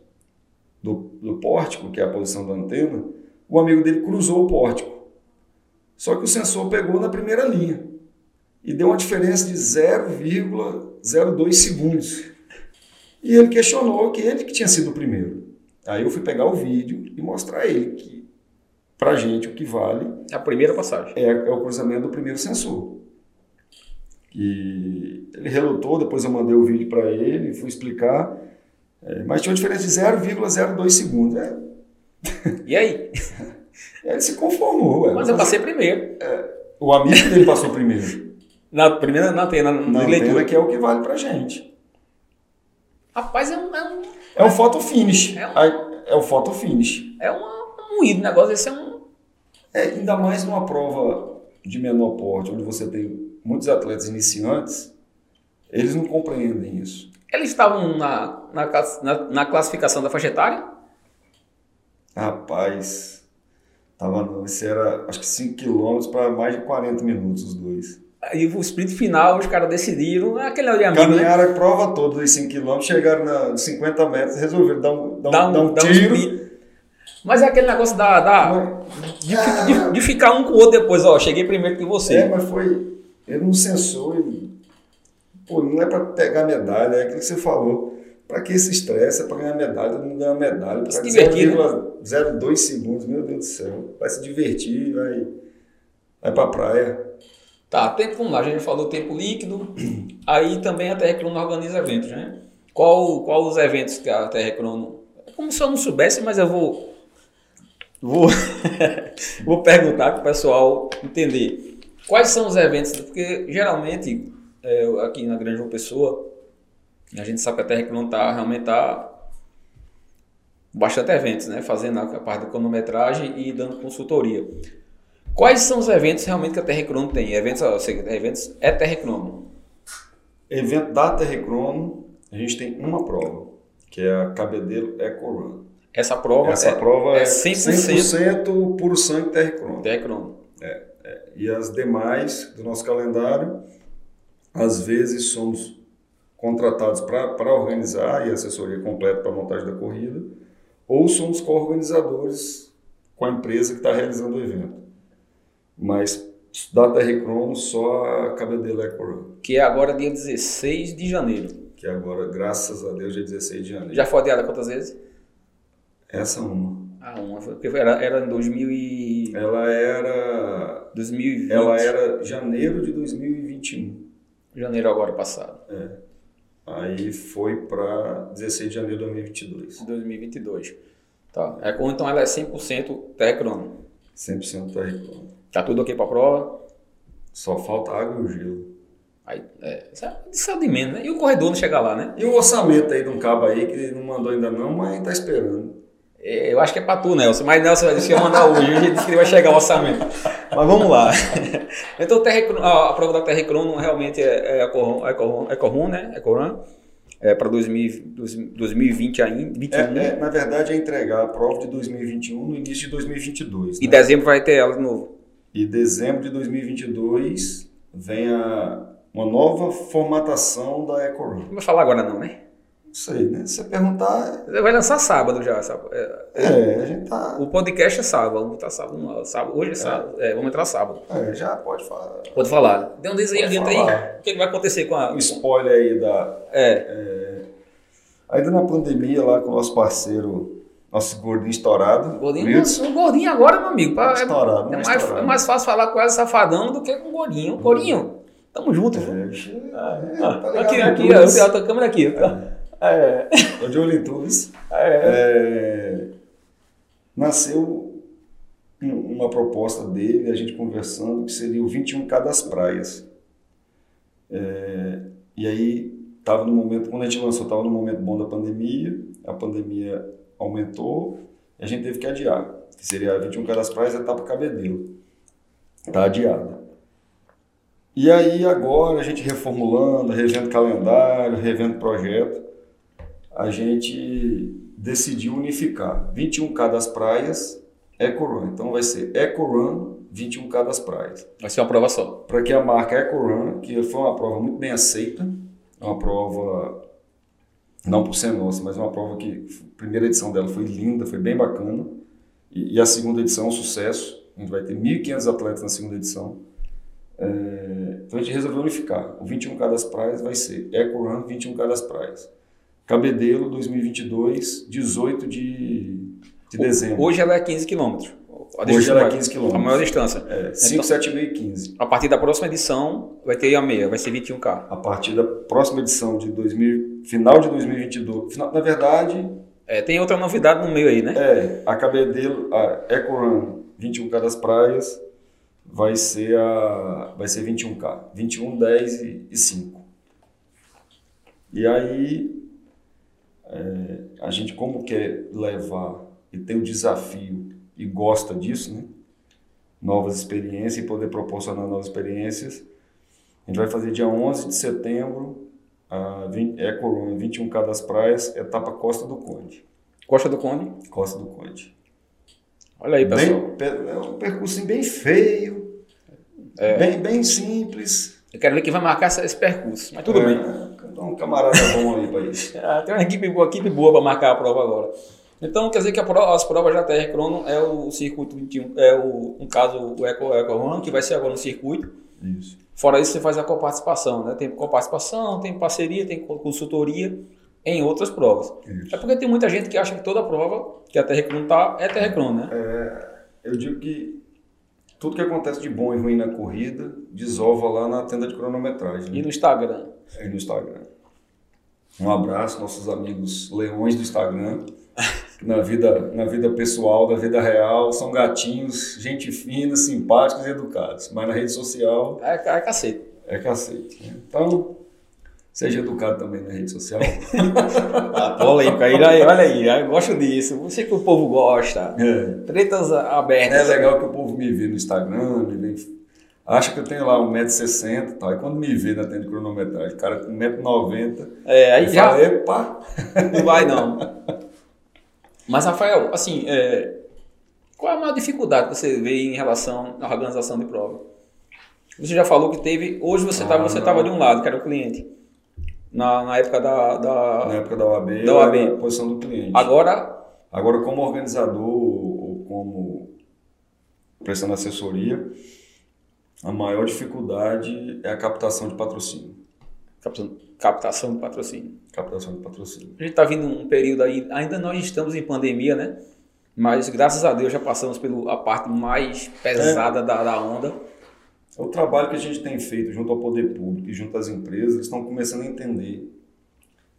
do, do pórtico, que é a posição da antena, o amigo dele cruzou o pórtico. Só que o sensor pegou na primeira linha e deu uma diferença de 0,02 segundos. E ele questionou que ele que tinha sido o primeiro. Aí eu fui pegar o vídeo e mostrar a ele que para a gente, o que vale. É a primeira passagem. É, é, o cruzamento do primeiro sensor. E ele relutou, depois eu mandei o vídeo para ele, fui explicar. É, mas tinha uma diferença de 0,02 segundos. É. E aí? ele se conformou. Ué. Mas eu passei primeiro. É, o amigo dele passou primeiro. Na primeira na antena, na, na leitura. que é o que vale para gente. Rapaz, é um. É um, é um photo finish. É, um, é o photo finish. É uma, um moído. O negócio esse é um é, ainda mais numa prova de menor porte, onde você tem muitos atletas iniciantes, eles não compreendem isso. Eles estavam na, na, na, na classificação da faixa etária? Rapaz, tava não. Esse era acho que 5 km para mais de 40 minutos os dois. Aí o sprint final, os caras decidiram, é aquele ali amigo, né? Caminharam né? a prova toda dos 5 km, chegaram nos 50 metros, resolveram dar um, dar um, dar um, dar um tiro. Um mas é aquele negócio da, da de, de, de, ficar um com o outro depois, ó, cheguei primeiro que você. É, mas foi. Ele não censou. Ele, pô, não é para pegar medalha, é aquilo que você falou. Para que esse estresse? É para ganhar medalha, todo mundo ganha medalha. Se divertir, né? 0,2 segundos, meu Deus do céu. Vai se divertir, vai, vai para a praia. Tá, tempo, vamos lá, a gente falou tempo líquido. Aí também a Terra Crono organiza eventos, né? Qual, qual os eventos que a. É como se eu não soubesse, mas eu vou. Vou, vou perguntar para o pessoal entender. Quais são os eventos? Porque geralmente, é, aqui na Grande João Pessoa, a gente sabe que a Terra Crono tá, realmente está bastante eventos, né? Fazendo a parte da cronometragem e dando consultoria. Quais são os eventos realmente que a Terrecrono tem? Eventos, seja, eventos é Terrecrono. Evento da Terrecrono, a gente tem uma prova, que é a Cabedelo Eco Run. Essa prova Essa é, prova é 100%, 100% puro sangue Terrecrono. Terrecrono. É, é. E as demais do nosso calendário, às vezes somos contratados para organizar e assessoria completa para a montagem da corrida, ou somos co-organizadores com a empresa que está realizando o evento. Mas data recrono só a Cabedelo Eco Que é agora dia 16 de janeiro. que agora, graças a Deus, dia 16 de janeiro. Já foi adiada quantas vezes? Essa é uma. Ah, uma. Porque era, era em 2000 e... Ela era 2020. ela era janeiro de 2021. Janeiro agora passado. Aí foi para 16 de janeiro de 2022. 2022. Tá. É, então ela é 100% Terrecrono. 100% da recrono. Tá tudo ok pra prova? Só falta água e o gelo. Aí, é, isso é- isso é de menos, né? E o corredor não chegar lá, né? E o orçamento aí de um cabo aí que não mandou ainda não, mas tá esperando. É, Eu acho que é pra tu, Nelson. Mas Nelson vai deixar eu mandar hoje. A gente disse que vai chegar o orçamento. Mas vamos lá. Então a, prova da Terrecrono realmente é, é a Corron, é Corron, é né? É Corran. É para 2020 ainda. 21. É, é, na verdade, é entregar a prova de 2021 no início de 2022. E né? dezembro vai ter ela de novo. E dezembro de 2022 vem a, uma nova formatação da EcoRun. Não vou falar agora não, né? Não sei, né? Se você perguntar, Vai lançar sábado já. Sabe? É, é, a gente tá. o podcast é sábado. Vamos botar sábado. não, sábado. Hoje é sábado. É, vamos entrar sábado. É, já pode falar. Pode falar. Dê um desenho adianta aí. O que, que vai acontecer com a. Um spoiler aí da. É. Ainda na pandemia, lá com o nosso parceiro, nosso gordinho estourado. Gordinho, um gordinho agora, meu amigo. Pra- é- Estourado, é, não mais, estourado. é mais fácil falar com essa safadão do que com o gordinho. Gordinho, tamo junto? É, é, Ah, tá ligado aqui, aqui, ó, a câmera aqui. É. Em tudo isso. É. Nasceu um- uma proposta dele, a gente conversando, que seria o 21K das praias. É, e aí, estava no momento, quando a gente lançou, estava no momento bom da pandemia, a pandemia aumentou, a gente teve que adiar, que seria a 21K das praias, etapa Cabedelo. Está adiada. E aí, agora, a gente reformulando, revendo calendário, revendo projeto, a gente decidiu unificar 21K das praias, EcoRun. Então vai ser EcoRun 21K das praias. Vai ser uma prova só. Para que a marca EcoRun, que foi uma prova muito bem aceita, é uma prova, não por ser nossa, mas uma prova que a primeira edição dela foi linda, foi bem bacana. E, e a segunda edição é um sucesso. A gente vai ter 1.500 atletas na segunda edição. É, então a gente resolveu unificar. O 21K das praias vai ser EcoRun 21K das praias. Cabedelo 2022, 18 de, de dezembro. Hoje ela é 15 km. Hoje ela é 15 quilômetros. A maior distância. É, 5, 7, meio e 15. A partir da próxima edição vai ter a meia, vai ser 21K. A partir da próxima edição de 2000, final de 2022. Final, na verdade, É, tem outra novidade no meio aí, né? é a Cabedelo, a EcoRun 21K das praias vai ser a vai ser 21K, 21, 10 e, e 5. E aí é, a gente como quer levar e tem o desafio e gosta disso, né? Novas experiências e poder proporcionar novas experiências. A gente vai fazer dia 11 de setembro a 20, EcoRun 21K das praias, etapa Costa do Conde. Costa do Conde. Costa do Conde. Olha aí, pessoal. Bem, é um percurso bem feio, bem, bem simples. Eu quero ver quem vai marcar esse percurso. Mas tudo É, bem. Então, um camarada bom aí para isso. Ah, tem uma equipe boa, equipe boa para marcar a prova agora. Então, quer dizer que a prova- as provas da Terra Crono é o circuito 21, é o, no caso, o Eco, Eco Run, que vai ser agora no circuito. Isso. Fora isso, você faz a coparticipação, né? Tem coparticipação, tem parceria, tem consultoria. em outras provas. Isso. É porque tem muita gente que acha que toda prova que a Terrecron tá é Terrecron, né? Eu digo que tudo que acontece de bom e ruim na corrida desova lá na tenda de cronometragem. E Né? no Instagram. Aí no Instagram. Um abraço, nossos amigos leões do Instagram. Na vida, na vida pessoal, na vida real, são gatinhos, gente fina, simpáticos e educados. Mas na rede social É, é cacete. é cacete. né? Então, seja educado também na rede social. A polêmica aí, olha aí, eu gosto disso. Você que o povo gosta. É. Tretas É abertas. legal que o povo me vê no Instagram, me vê, acha que eu tenho lá 1,60m e tal. E quando me vê na tenda de cronometragem, cara com 1,90m, É, aí já falo, epa! não vai não. Mas, Rafael, assim, é, qual é a maior dificuldade que você vê em relação à organização de prova? Você já falou que teve, hoje você estava Ah, você tava de um lado, que era o cliente. Na, na época da. da- Na época da OAB, Da OAB. a posição do cliente. Agora, Agora, como organizador ou como prestando assessoria, a maior dificuldade é a captação de patrocínio. captação- captação de patrocínio. Captação de patrocínio. A gente está vindo um período aí, ainda nós estamos em pandemia, né? Mas graças a Deus já passamos pela parte mais pesada da, da onda. O trabalho que a gente tem feito junto ao poder público e junto às empresas, estão começando a entender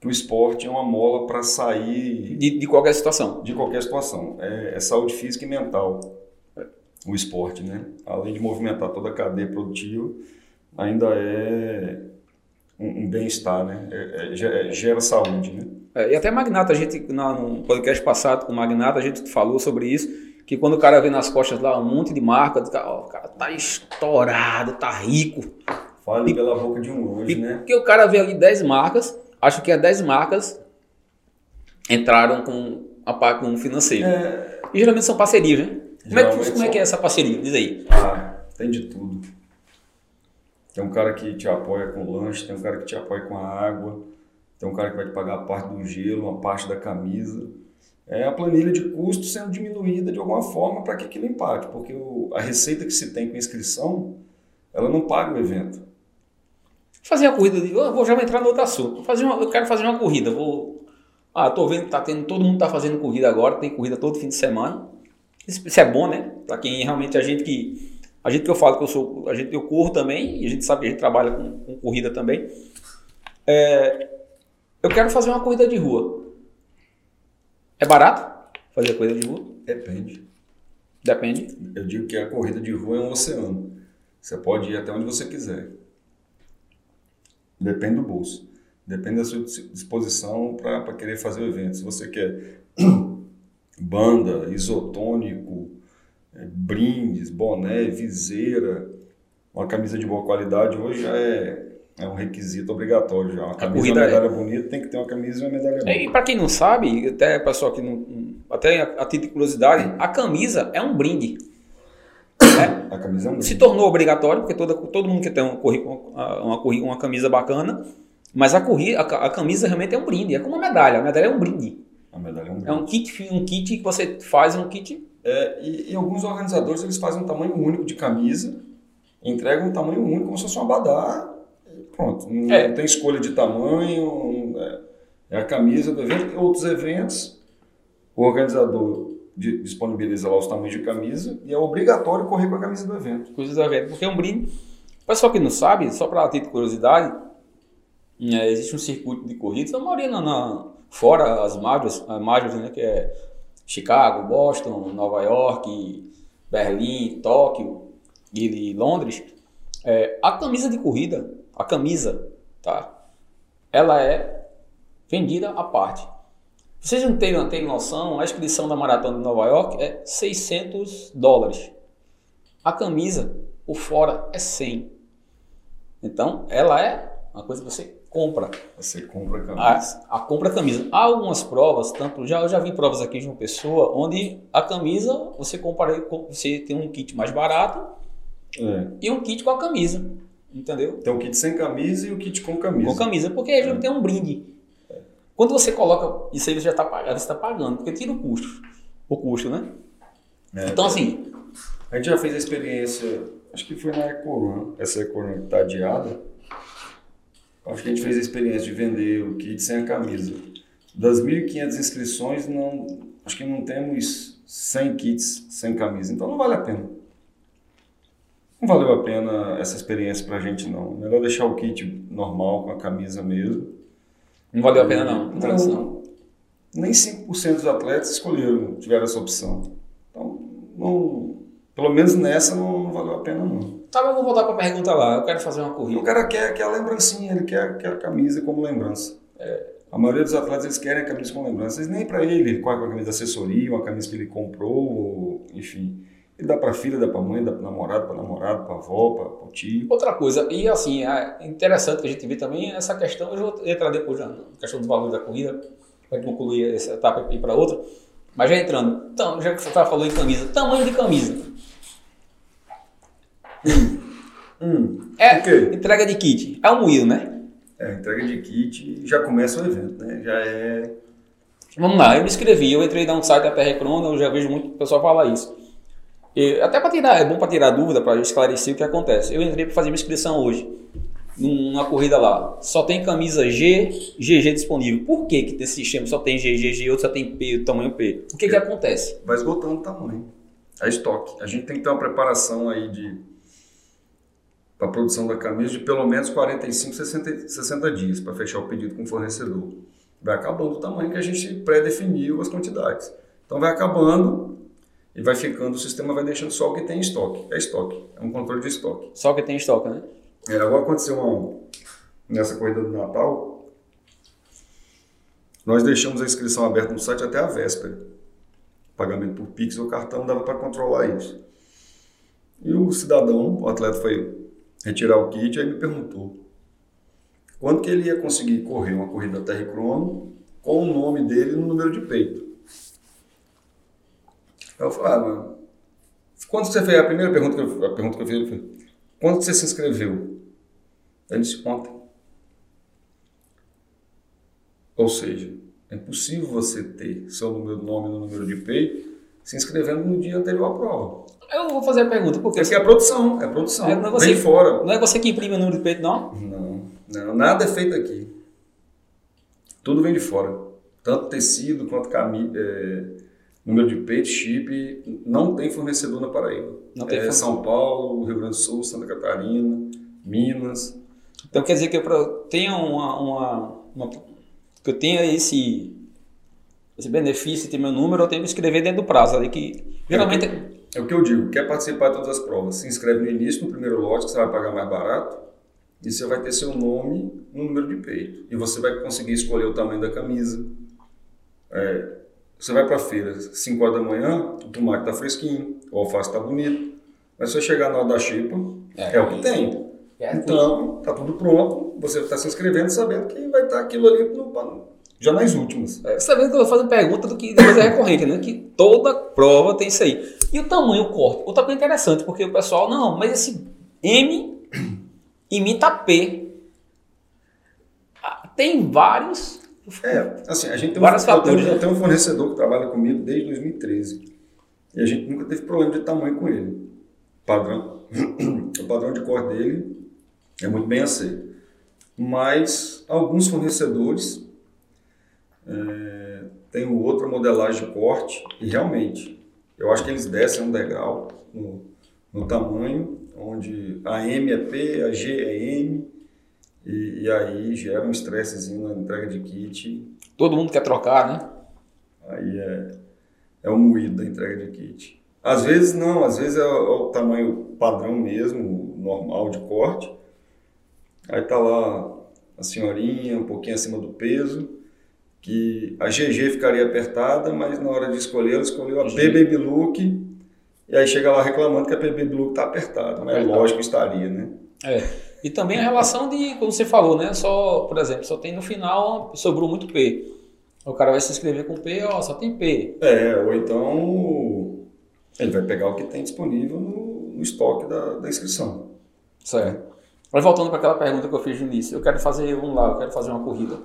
que o esporte é uma mola para sair De, de qualquer situação. de qualquer situação. É, é saúde física e mental. O esporte, né? Além de movimentar toda a cadeia produtiva, ainda é um, um bem-estar, né? É- é- ge- é- gera saúde, né? É, e até Magnata, a gente, na, no podcast passado com o Magnata, a gente falou sobre isso, que quando o cara vê nas costas lá um monte de marca, diz, ó, o cara tá estourado, tá rico. Fale pela boca de um anjo, E né? Porque o cara vê ali 10 marcas, acho que as 10 marcas entraram com a parte com o financeiro. E geralmente são parcerias, né? Como é, que, como é que é essa parceria? Diz aí. Ah, tem de tudo. Tem um cara que te apoia com o lanche, tem um cara que te apoia com a água, tem um cara que vai te pagar a parte do gelo, uma parte da camisa. É a planilha de custo sendo diminuída de alguma forma para que aquilo empate, porque o- a receita que se tem com inscrição, ela não paga o evento. Fazer a corrida de. Eu vou já entrar no outro assunto. Fazer uma- eu quero fazer uma corrida. Vou. Ah, tô vendo que tá tendo. Todo mundo tá fazendo corrida agora, tem corrida todo fim de semana. Isso, isso é bom, né? Pra quem realmente a gente que. A gente que eu falo que eu sou. A gente eu corro também, e a gente sabe que a gente trabalha com, com corrida também. É, eu quero fazer uma corrida de rua. É barato fazer corrida de rua? Depende. Depende. Eu digo que a corrida de rua é um oceano. Você pode ir até onde você quiser. Depende do bolso. Depende da sua dis- disposição para querer fazer o evento. Se você quer banda, isotônico, eh, brindes, boné, viseira, uma camisa de boa qualidade, hoje já é, é um requisito obrigatório. Já. Uma camisa corrida uma é- medalha bonita tem que ter uma camisa e uma medalha boa. E para quem não sabe, até pessoal que não. Até a, a título de curiosidade, a camisa é um brinde. né? A camisa é um Se brinde. tornou obrigatório, porque toda, todo mundo quer ter uma, corri- uma, uma, uma camisa bacana, mas a, corrida, a, a camisa realmente é um brinde, é como uma medalha. A medalha é um brinde. A medalha é um brinde. É um kit, um kit que você faz, um kit. É, e, e alguns organizadores eles fazem um tamanho único de camisa, entregam um tamanho único como se fosse um abadá. Pronto, não É. tem escolha de tamanho, é, é a camisa do evento. Outros eventos, o organizador di- disponibiliza lá os tamanhos de camisa e é obrigatório correr com a camisa do evento. Coisas da vida, porque é um brinde. O pessoal que não sabe, só para de curiosidade, é, existe um circuito de corridas, a maioria na, na- fora as majors, as majors, né, que é Chicago, Boston, Nova York, Berlim, Tóquio e Londres. É, a camisa de corrida, a camisa, tá? Ela é vendida à parte. Vocês não têm, não têm noção, a inscrição da maratona de Nova York é 600 dólares. A camisa, por fora, é 100. Então, ela é uma coisa que você compra. Você compra a A, camisa. a compra a camisa. Há algumas provas, tanto já eu já vi provas aqui de uma pessoa, onde a camisa você compara, com- você tem um kit mais barato É. e um kit com a camisa. Entendeu? Tem o kit sem camisa e o kit com camisa. Com camisa, porque aí tem um brinde. Quando você coloca, isso aí você já está pagando, você está pagando, porque tira o custo. O custo, né? É. Então assim, A gente já fez a experiência, acho que foi na Ecoran, essa Ecoran que está adiada. Acho que a gente fez a experiência de vender o kit sem a camisa. Das 1.500 inscrições, não, acho que não temos 100 kits sem camisa, então não vale a pena. Não valeu a pena essa experiência pra gente, não. Melhor deixar o kit normal, com a camisa mesmo. Não valeu a pena, não. Não, não nem 5% dos atletas escolheram, tiveram essa opção. Então, não, pelo menos nessa não, não valeu a pena, não. Tá, mas eu vou voltar para a pergunta lá. Eu quero fazer uma corrida. O cara quer, quer a lembrancinha, ele quer, quer a camisa como lembrança. É. A maioria dos atletas eles querem a camisa como lembrança. Eles nem para ele, com a camisa da assessoria, uma camisa que ele comprou, enfim. Ele dá para filha, dá para mãe, dá para namorado, para namorado, para avó, para tio. Outra coisa, e assim, é interessante que a gente vê também essa questão, eu vou entrar depois na questão do valor da corrida, para concluir essa etapa e ir para outra. Mas já entrando, então, já que você estava falando em camisa, tamanho de camisa. Hum. É okay. entrega de kit. É um moído, né? É, entrega de kit já começa o evento, né? Já é. Vamos lá, eu me inscrevi, eu entrei no site da PR Crona, eu já vejo muito pessoal falar isso. E, até para tirar, é bom para tirar dúvida, para esclarecer o que acontece. Eu entrei para fazer minha inscrição hoje, numa corrida lá. Só tem camisa G, GG disponível. Por que, que desse sistema só tem G, GG, outro só tem P, tamanho P? O que, que acontece? Vai esgotando o tamanho. É estoque. A gente tem que ter uma preparação aí de para a produção da camisa de pelo menos 45, 60, 60 dias para fechar o pedido com o fornecedor. Vai acabando o tamanho que a gente pré-definiu as quantidades. Então vai acabando e vai ficando, o sistema vai deixando só o que tem em estoque. É estoque, é um controle de estoque. Só o que tem em estoque, né? É, agora aconteceu uma, nessa corrida do Natal, nós deixamos a inscrição aberta no site até a véspera. Pagamento por Pix ou cartão dava para controlar isso. E o cidadão, o atleta foi retirar o kit, aí me perguntou quando que ele ia conseguir correr uma corrida terra crono com o nome dele no número de peito. Eu falei, ah, quando você fez a primeira pergunta que eu, a pergunta que eu fiz, ele foi, quando você se inscreveu? Ele disse, ontem. Ou seja, é impossível você ter seu número, nome no número de peito se inscrevendo no dia anterior à prova. Eu vou fazer a pergunta, porque... Porque é a produção, é a produção. É, não é você, Vem fora. Não é você que imprime o número de peito, não? Não, não, nada é feito aqui. Tudo vem de fora. Tanto tecido quanto camisa, é, número de peito, chip, não tem fornecedor na Paraíba. Não tem é São Paulo, Rio Grande do Sul, Santa Catarina, Minas. Então quer dizer que eu tenha uma, uma, uma que eu tenha esse esse benefício de ter meu número, eu tenho que escrever dentro do prazo ali que geralmente é é o que eu digo, quer participar de todas as provas, se inscreve no início, no primeiro lote, que você vai pagar mais barato, e você vai ter seu nome no número de peito. E você vai conseguir escolher o tamanho da camisa. É, você vai para a feira, 5 horas da manhã, o tomate está fresquinho, o alface está bonito. Mas se você chegar na hora da chipa, é, é o que tem. É então, está tudo pronto, você está se inscrevendo sabendo que vai estar tá aquilo ali no, já nas últimas. É, sabendo que eu vou fazer pergunta do que depois é recorrente, né? Que toda prova tem isso aí. E o tamanho, o corte. O tamanho é interessante, porque o pessoal, não, mas esse M imita P. Ah, tem vários. É, assim, a gente tem um, vários fatores. Eu tenho um fornecedor que trabalha comigo desde 2013. E a gente nunca teve problema de tamanho com ele. Padrão. o padrão de cor dele é muito bem aceito. Mas alguns fornecedores é, tem outra modelagem de corte e realmente eu acho que eles descem um degrau no, no tamanho, onde a M é P, a G é M, e, e aí gera um estressezinho na entrega de kit. Todo mundo quer trocar, né? Aí é, é o moído da entrega de kit. Às vezes não, às vezes é o, é o tamanho padrão mesmo, normal de corte. Aí tá lá a senhorinha, um pouquinho acima do peso, que a GG ficaria apertada, mas na hora de escolher, ela escolheu a Baby Look, e aí chega lá reclamando que a Baby Look está apertada, mas é lógico estaria, né? É. E também a relação de, como você falou, né? Só, por exemplo, só tem no final, sobrou muito P. O cara vai se inscrever com P, ó, só tem P. É, ou então ele vai pegar o que tem disponível no, no estoque da, da inscrição. Certo. Mas voltando para aquela pergunta que eu fiz no início, eu quero fazer, vamos lá, eu quero fazer uma corrida.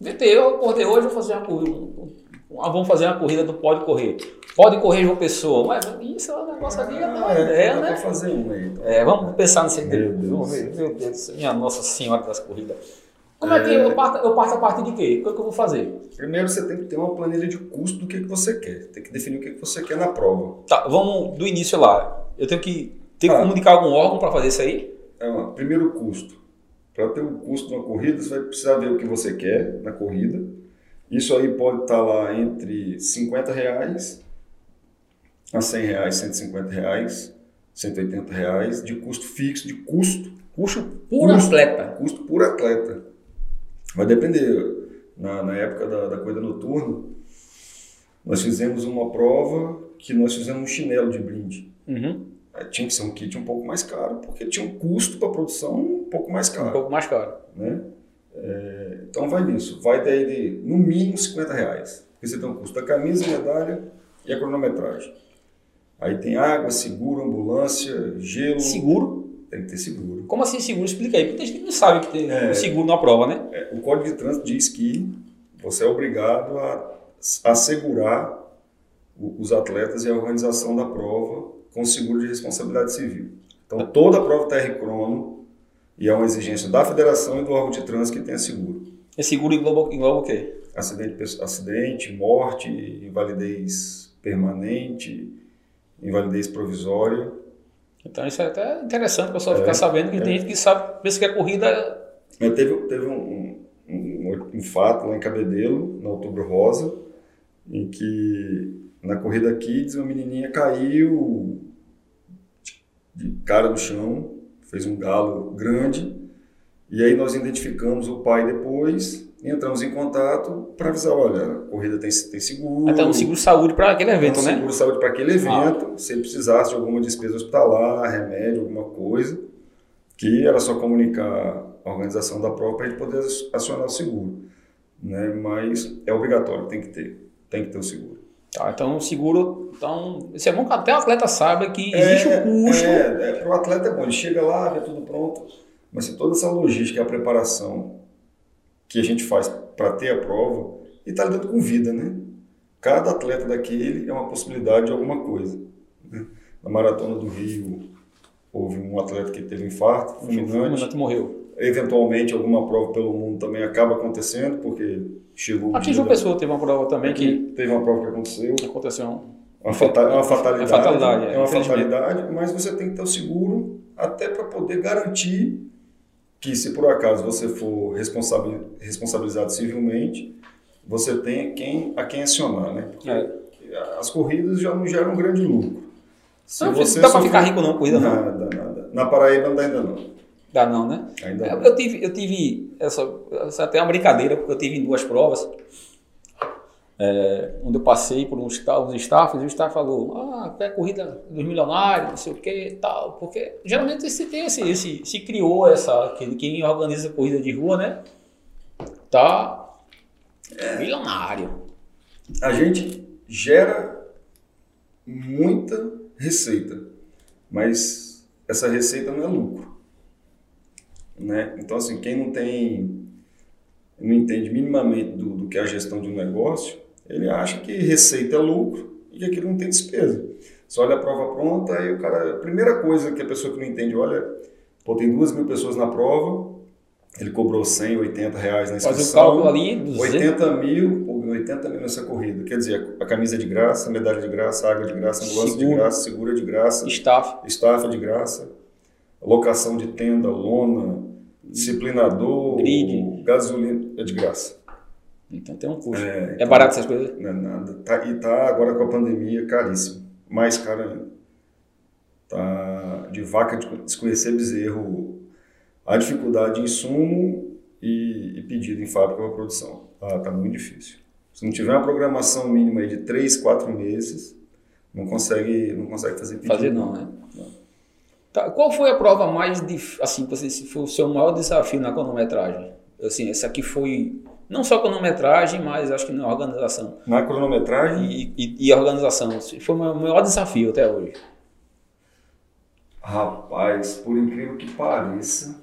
VT, eu acordei hoje, vou fazer uma corrida. Vamos fazer uma corrida do Pode Correr. Pode correr João Pessoa. Mas isso é um negócio ali, ah, não é ideia, né? fazer uma aí. Então. É, vamos pensar nesse. Meu Deus. Meu Deus, minha Nossa Senhora das Corridas. Como é, que eu parto, eu parto a partir de quê? O que, é que eu vou fazer? Primeiro você tem que ter uma planilha de custo do que, que você quer. Tem que definir o que, que você quer na prova. Tá, vamos do início lá. Eu tenho que, tenho que comunicar algum órgão para fazer isso aí? É, uma, primeiro custo. Para ter o custo de uma corrida, você vai precisar ver o que você quer na corrida. Isso aí pode estar tá lá entre 50 reais a 100 reais, 150 reais, 180 reais de custo fixo, de custo. Custo por custo, atleta. Custo por atleta. Vai depender. Na, na época da, da corrida noturna, nós fizemos uma prova que nós fizemos um chinelo de brinde. Uhum. Tinha que ser um kit um pouco mais caro, porque tinha um custo para produção um pouco mais caro. Um pouco mais caro. Né? É, então vai nisso. Vai daí de, no mínimo, 50 reais. Porque você tem um custo da camisa, medalha e a cronometragem. Aí tem água, seguro, ambulância, gelo. Seguro? Tem que ter seguro. Como assim seguro? Explica aí, porque tem gente que não sabe que tem é, seguro na prova, né? É, o Código de Trânsito diz que você é obrigado a assegurar os atletas e a organização da prova com seguro de responsabilidade civil. Então, toda a prova TR Crono e é uma exigência da federação e do órgão de trânsito que tenha seguro. É seguro engloba, engloba o quê? Acidente, acidente, morte, invalidez permanente, invalidez provisória então isso é até interessante o pessoal é, ficar sabendo que é. tem gente que sabe, pensa que a corrida. Mas teve, teve um, um, um, fato lá em Cabedelo, no Outubro Rosa, em que na corrida Kids uma menininha caiu de cara no chão, fez um galo grande, e aí nós identificamos o pai depois entramos em contato para avisar, olha, a corrida tem, tem seguro. Até um seguro saúde para aquele evento, um né? Seguro saúde para aquele evento. Ah. Se ele precisasse de alguma despesa hospitalar, remédio, alguma coisa, que era só comunicar a organização da prova para gente poder acionar o seguro. Né? Mas é obrigatório, tem que ter. Tem que ter o seguro. Tá, então o seguro, então, isso é bom que até o atleta saiba que existe é, um custo. É, é, para o atleta é bom, ele chega lá, vê tudo pronto, mas se toda essa logística e a preparação que a gente faz para ter a prova e está lidando com vida, né? Cada atleta daquele é uma possibilidade de alguma coisa. Né? Na Maratona do Rio, houve um atleta que teve um infarto fulminante. fulminante morreu. Eventualmente, alguma prova pelo mundo também acaba acontecendo, porque chegou... Aqui João Pessoa teve uma prova também que... Teve uma prova que aconteceu. Aconteceu. Uma, fata, uma fatalidade. É fatalidade, é, é uma fatalidade, mas você tem que ter o seguro até para poder garantir que se por acaso você for responsabilizado civilmente, você tem quem, a quem acionar, né? Porque é. as corridas já não geram um grande lucro. Se não, você dá para ficar rico não, corrida não. Nada, nada. Na Paraíba não ainda não. Dá não, né? Ainda eu, eu tive, eu tive essa, essa até uma brincadeira, porque eu tive em duas provas é, onde eu passei por uns, uns staffs, e o staff falou, ah, é corrida dos milionários, não sei o que tal, porque geralmente se tem esse, esse, se criou essa, que quem organiza corrida de rua, né, tá é, milionário. A gente gera muita receita, mas essa receita não é lucro, né? Então assim, quem não tem, não entende minimamente do, do que é a gestão de um negócio, ele acha que receita é lucro e que aquilo não tem despesa. Você olha a prova pronta, aí o cara. A primeira coisa que a pessoa que não entende, olha, pô, tem duas mil pessoas na prova, ele cobrou 100, 80 reais na inscrição. Faz o cálculo ali, 200. 80 mil, 80 mil nessa corrida. Quer dizer, a camisa é de graça, a medalha de graça, a água de graça, ambulância Seguro. de graça, segura de graça. Staff. Staff de graça. Locação de tenda, lona, disciplinador, Grid. gasolina, é de graça. Então tem um custo. É, então, é barato essas coisas? Não é nada. Tá, e tá agora com a pandemia caríssimo. Mais caro ainda. Tá de vaca de desconhecer bezerro. A dificuldade de insumo e, e pedido em fábrica para produção. Tá, tá muito difícil. Se não tiver uma programação mínima de 3, 4 meses, não consegue, não consegue fazer pedido. Fazer não, né? Não. Tá, qual foi a prova mais difícil, assim, você, foi o seu maior desafio na cronometragem? Assim, essa aqui foi não só cronometragem, mas acho que na organização. Na cronometragem? E, e, e organização. Foi o meu maior desafio até hoje. Rapaz, por incrível que pareça,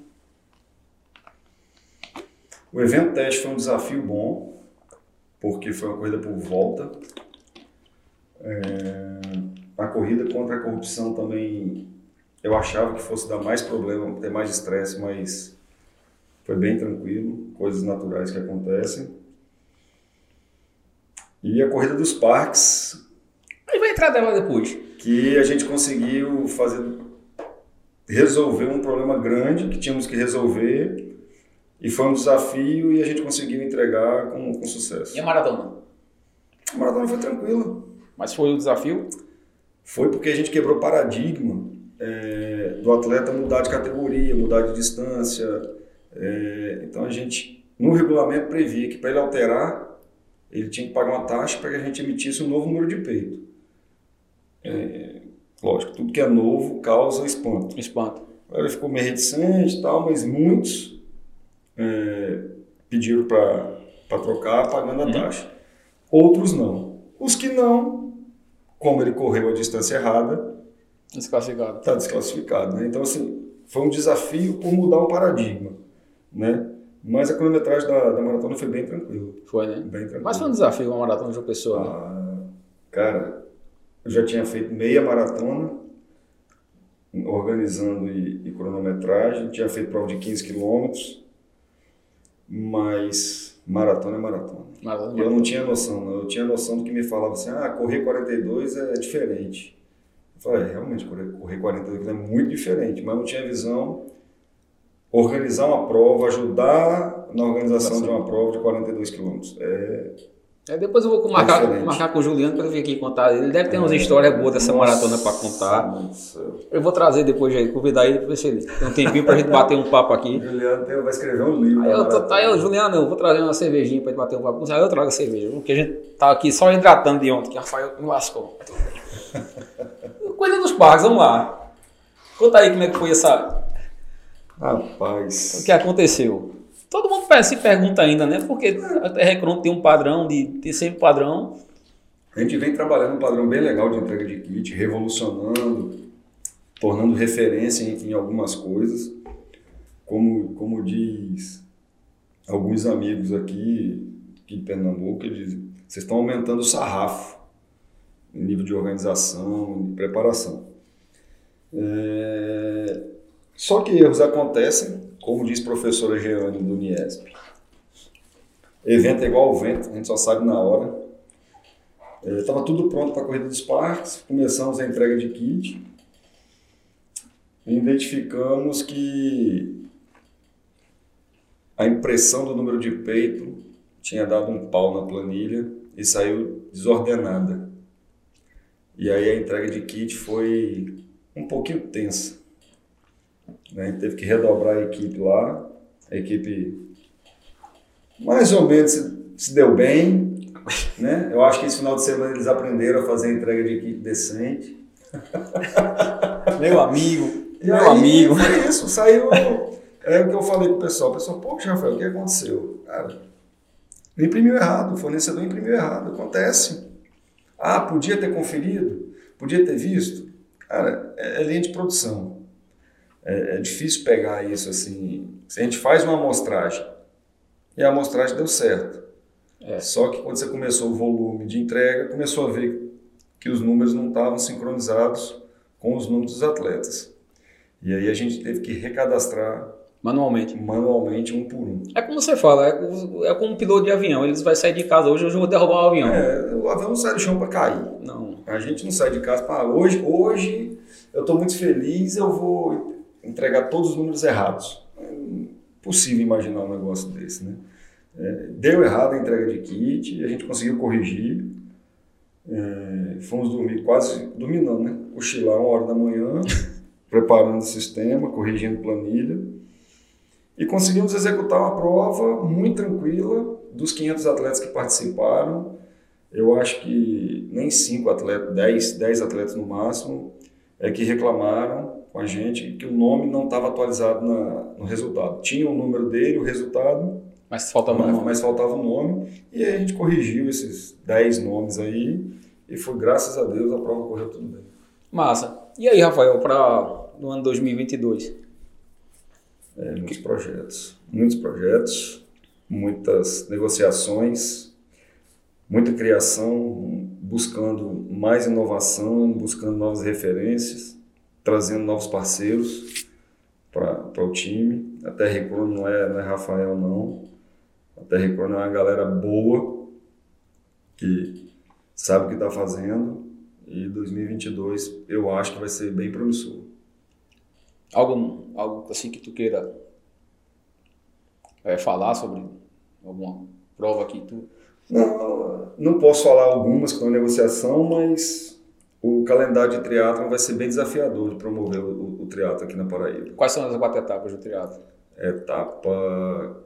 o evento teste foi um desafio bom, porque foi uma corrida por volta. É, a corrida contra a corrupção também eu achava que fosse dar mais problema, ter mais estresse, mas Foi bem tranquilo, coisas naturais que acontecem. E a corrida dos parques. Aí vai entrar dela depois. Que a gente conseguiu fazer. resolver um problema grande que tínhamos que resolver. E foi um desafio e a gente conseguiu entregar com, com sucesso. E a maratona? A maratona foi tranquila. Mas foi o desafio? Foi porque a gente quebrou paradigma é, do atleta mudar de categoria, mudar de distância. É, então a gente, no regulamento, previa que para ele alterar, ele tinha que pagar uma taxa para que a gente emitisse um novo número de peito. É, lógico, tudo que é novo causa espanto. Espanto. Ele ficou meio reticente e tal, mas muitos é, pediram para trocar pagando a uhum. taxa. Outros não. Os que não, como ele correu a distância errada, desclassificado. Está desclassificado. Né? Então, assim, foi um desafio por mudar o paradigma. Né? Mas a cronometragem da, da maratona foi bem tranquila. Foi, né? Bem tranquila. Mas foi um desafio uma maratona de uma pessoa. Né? Ah, cara, eu já tinha feito meia maratona, organizando e, e cronometragem, tinha feito prova de 15 quilômetros, mas maratona é maratona. maratona eu não tinha noção, não. eu tinha noção do que me falava assim, ah, correr 42 é diferente. Eu falei, é, realmente, correr, correr 42 é muito diferente, mas não tinha visão organizar uma prova, ajudar na organização de uma prova de 42 quilômetros. É, é, depois eu vou marcar, é marcar com o Juliano para vir aqui contar. Ele deve ter é, umas histórias boas dessa nossa, maratona para contar. Eu vou trazer depois aí, convidar ele para ver se ele tem um tempinho para a gente bater um papo aqui. Juliano tem, vai escrever um livro. Aí eu tô, tá, eu, Juliano, eu vou trazer uma cervejinha para gente bater um papo. Aí eu trago a cerveja, porque a gente tá aqui só hidratando de ontem, que o Rafael me lascou. Coisa dos parques, vamos lá. Conta aí como é que foi essa, Rapaz. O que aconteceu? Todo mundo se pergunta ainda, né? Porque a Recron tem um padrão de ter sempre padrão. A gente vem trabalhando um padrão bem legal de entrega de kit, revolucionando, tornando referência em, em algumas coisas. Como, como diz alguns amigos aqui, aqui de Pernambuco, eles dizem, vocês estão aumentando o sarrafo em nível de organização, de preparação. É, só que erros acontecem, como diz professora Geane do Niesp. Evento é igual ao vento, a gente só sabe na hora. Estava é, tudo pronto para a corrida dos parques, começamos a entrega de kit. Identificamos que a impressão do número de peito tinha dado um pau na planilha e saiu desordenada. E aí a entrega de kit foi um pouquinho tensa. Né? A gente teve que redobrar a equipe lá. A equipe mais ou menos se, se deu bem. Né? Eu acho que esse final de semana eles aprenderam a fazer a entrega de equipe decente. Meu amigo. E meu aí, amigo. Foi isso, saiu. É o que eu falei pro pessoal. O pessoal, poxa, Rafael, o que aconteceu? Cara, imprimiu errado, o fornecedor imprimiu errado. Acontece. Ah, podia ter conferido? Podia ter visto? Cara, é, é linha de produção é, é difícil pegar isso assim. A gente faz uma amostragem e a amostragem deu certo. É. Só que quando você começou o volume de entrega, começou a ver que os números não estavam sincronizados com os números dos atletas. E aí a gente teve que recadastrar manualmente, manualmente um por um. É como você fala, é, é como um piloto de avião, eles vai sair de casa hoje, hoje eu vou derrubar o avião. É, o avião não sai do chão para cair. Não. A gente não sai de casa para hoje, hoje eu estou muito feliz, eu vou entregar todos os números errados. É impossível imaginar um negócio desse, né? É, deu errado a entrega de kit, a gente conseguiu corrigir. É, fomos dormir quase, dormir não, né? Cochilar uma hora da manhã, preparando o sistema, corrigindo planilha. E conseguimos executar uma prova muito tranquila dos 500 atletas que participaram. Eu acho que nem 5 atletas, 10, 10 atletas no máximo, é que reclamaram com a gente que o nome não estava atualizado na, no resultado. Tinha o número dele, o resultado, mas faltava mas, o nome. Mas faltava o nome. E aí a gente corrigiu esses 10 nomes aí e foi, graças a Deus, a prova correu tudo bem. Massa. E aí, Rafael, para o ano 2022? É, muitos projetos. Muitos projetos, muitas negociações, muita criação, buscando mais inovação, buscando novas referências trazendo novos parceiros para o time. A Terra Crono não é, não é Rafael, não. A Terra Crono é uma galera boa, que sabe o que está fazendo. E 2022 eu acho que vai ser bem promissor. Algo, algo assim que tu queira é, falar sobre alguma prova que tu. Não, não posso falar algumas que estão em negociação, mas o calendário de triatlon vai ser bem desafiador de promover o, o triatlo aqui na Paraíba. Quais são as quatro etapas do triatlo? Etapa.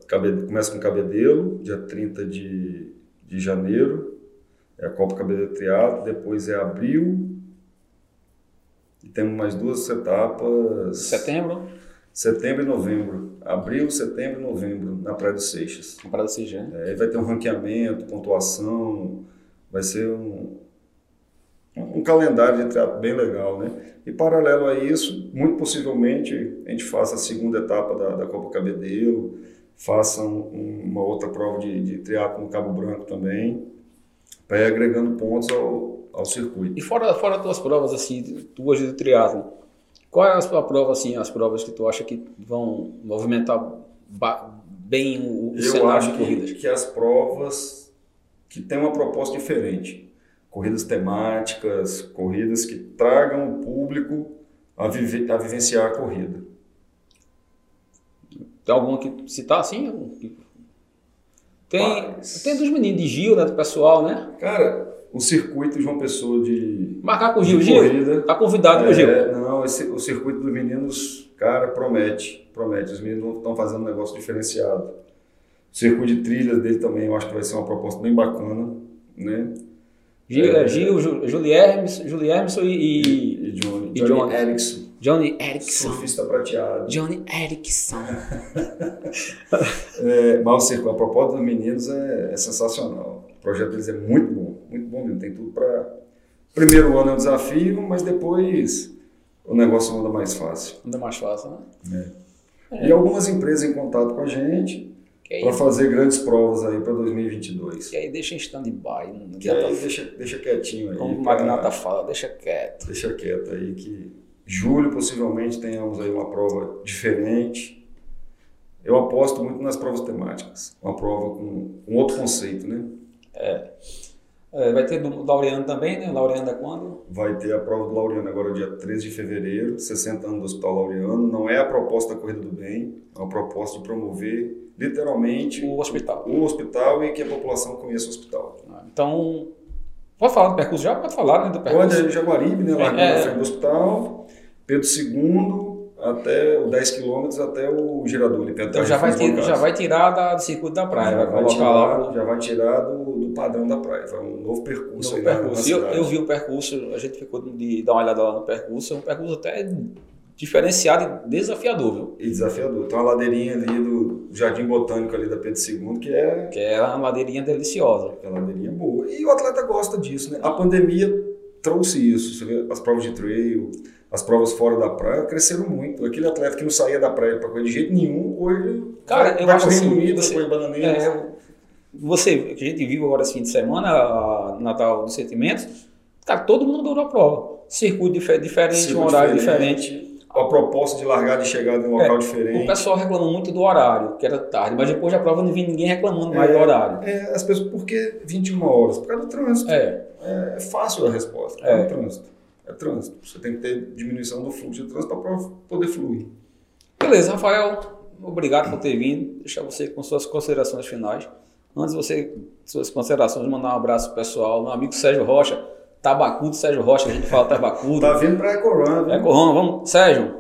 Começa com Cabedelo, dia 30 de, de janeiro. É a Copa Cabedelo Triatlo. Depois é abril. E temos mais duas etapas. Setembro? Setembro e novembro. Abril, setembro e novembro, na Praia dos Seixas. Na Praia dos Seixas, né? É, vai ter um ranqueamento, pontuação. Vai ser um, um calendário de triatlo bem legal, né? E paralelo a isso, muito possivelmente a gente faça a segunda etapa da, da Copa Cabedelo, faça um, uma outra prova de, de triatlo no Cabo Branco também, para ir agregando pontos ao, ao circuito. E fora, fora as tuas provas, assim, tuas de triatlo, qual é a sua prova, assim, as provas que tu acha que vão movimentar bem o, o cenário de corridas? Que, que as provas que têm uma proposta diferente corridas temáticas, corridas que tragam o público a, vive, a vivenciar a corrida. Tem alguma que citar assim? Tem, Mas... tem dos meninos de Gil, né? Do pessoal, né? Cara, o circuito João Pessoa de. Marcar com o Gil, Gil. Tá convidado, é, Gil. Não, esse, o circuito dos meninos, cara, promete. Promete. Os meninos estão fazendo um negócio diferenciado. O circuito de trilhas dele também, eu acho que vai ser uma proposta bem bacana, né? Gil, é, Gil Juliermes, Juliermeson e, e, e Johnny, e Johnny Erickson. Johnny Erickson. Surfista prateado. Johnny Erickson. é, mas a proposta dos meninos é, é, sensacional. O projeto deles é muito bom, muito bom mesmo. Tem tudo para. Primeiro ano é um desafio, mas depois o negócio anda mais fácil. Anda mais fácil, né? É. E algumas empresas em contato com a gente para fazer grandes provas aí para 2022. E aí deixa em stand-by. Não que aí deixa, deixa quietinho aí. Como o Magnata fala, deixa quieto. Deixa quieto aí que julho possivelmente tenhamos aí uma prova diferente. Eu aposto muito nas provas temáticas. Uma prova com um outro conceito, né? É. É, vai ter do Laureano também, né? Laureano é quando? Vai ter a prova do Laureano agora, dia 13 de fevereiro, 60 anos do Hospital Laureano. Não é a proposta da Corrida do Bem, é uma proposta de promover literalmente o hospital. O hospital e que a população conheça o hospital. Ah, então, pode falar do percurso já? Pode falar né, do percurso. Pode, é Jaguaribe, né, largando é, na frente do hospital, Pedro II até o 10 quilômetros até o girador ali perto então já vai, tirar, já vai tirar da, do circuito da praia, já vai, tirar, lá já vai tirar do, do, padrão da praia, vai um novo percurso novo percurso. Eu, eu, vi o percurso, a gente ficou de dar uma olhada lá no percurso, é um percurso até diferenciado e desafiador, viu? E desafiador. Tem uma ladeirinha ali do Jardim Botânico ali da Pedro II, que é... Que é uma ladeirinha deliciosa. É uma ladeirinha boa. E o atleta gosta disso, né? A pandemia trouxe isso. Você vê as provas de trail, as provas fora da praia cresceram muito. Aquele atleta que não saía da praia para correr de jeito nenhum, hoje Cara, vai, eu vai correndo assim, unidas, correr bananeiras. É, você, que a gente viu agora esse fim de semana, a Natal dos Sentimentos, cara, todo mundo adorou a prova. Circuito dif diferente, Circuito um horário diferente. diferente a proposta de largar de chegar em um local é, diferente. O pessoal reclamou muito do horário, que era tarde, mas depois da prova não vi ninguém reclamando mais do é, horário. É, as pessoas, por que 21 horas? Por causa do trânsito. É, é fácil a resposta, é, é trânsito. É trânsito. Você tem que ter diminuição do fluxo de trânsito para poder fluir. Beleza, Rafael, obrigado por ter vindo. Deixar você com suas considerações finais. Antes de você, suas considerações, mandar um abraço pessoal, meu amigo Sérgio Rocha Tabacudo, Sérgio Rocha, a gente fala Tabacudo. tá vindo para Ecorã, viu? Ecorã, vamos. Sérgio,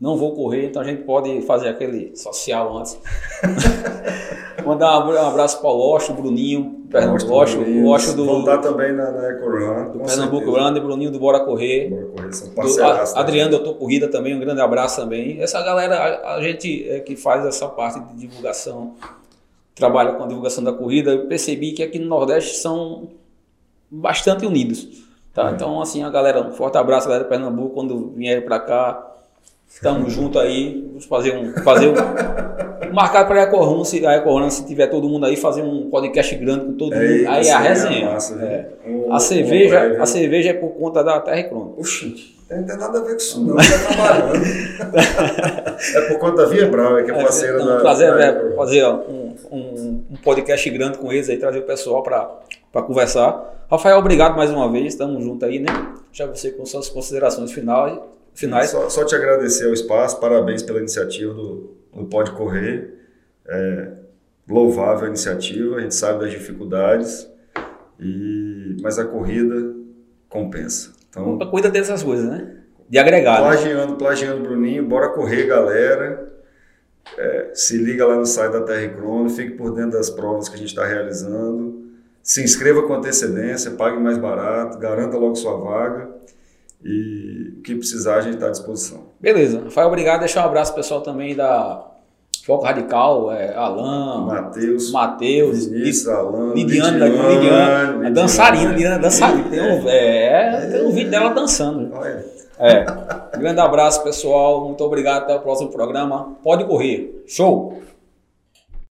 não vou correr, então a gente pode fazer aquele social antes. Mandar um abraço para o Ocho, Bruninho, Pernambuco, Ocho, o Ocho do. Voltar também na, na Ecorã. Pernambuco Grande, Bruninho do Bora Correr. Bora Correr, são parceiros. Do, Adriano do Tô Corrida também, um grande abraço também. Essa galera, a, a gente é, que faz essa parte de divulgação, trabalha com a divulgação da corrida, eu percebi que aqui no Nordeste são bastante unidos. Tá? É. Então, assim, a galera, um forte abraço, galera de Pernambuco, quando vierem para cá, estamos junto aí, vamos fazer um, fazer um, marcar para a Ecorrun, se a Ecorrun, se tiver todo mundo aí, fazer um podcast grande com todo é mundo, aí é a resenha. É massa, é. a, cerveja, a cerveja é por conta da Terra e Crono. Oxi. Não tem nada a ver com isso, não. Está trabalhando. é por conta da Via Brau, que é parceira não, da. Trazer, da... É, fazer um, um, um, podcast grande com eles aí, trazer o pessoal para conversar. Rafael, obrigado mais uma vez. Estamos juntos aí, né? Já você com suas considerações finais. Finais. Só, só te agradecer o espaço, parabéns pela iniciativa do, do Pode Correr. É, louvável a iniciativa, a gente sabe das dificuldades, e, mas a corrida compensa. Então, cuida dessas coisas, né? De agregar. Né? Plagiando, né? plagiando Bruninho, bora correr, galera. É, se liga lá no site da Terra Crono, fique por dentro das provas que a gente está realizando. Se inscreva com antecedência, pague mais barato, garanta logo sua vaga. E o que precisar, a gente está à disposição. Beleza. Rafael, obrigado. Deixar um abraço pessoal também da Foco Radical, é, Alain, Matheus, Matheus, Vinícius, Alain, Lidiane, Lidiane, Lidiane, a dançarina, Lidiane, dançarina. Tem um, é, tem um vídeo dela dançando. Olha. É. Grande abraço, pessoal. Muito obrigado. Até o próximo programa. Pode correr. Show!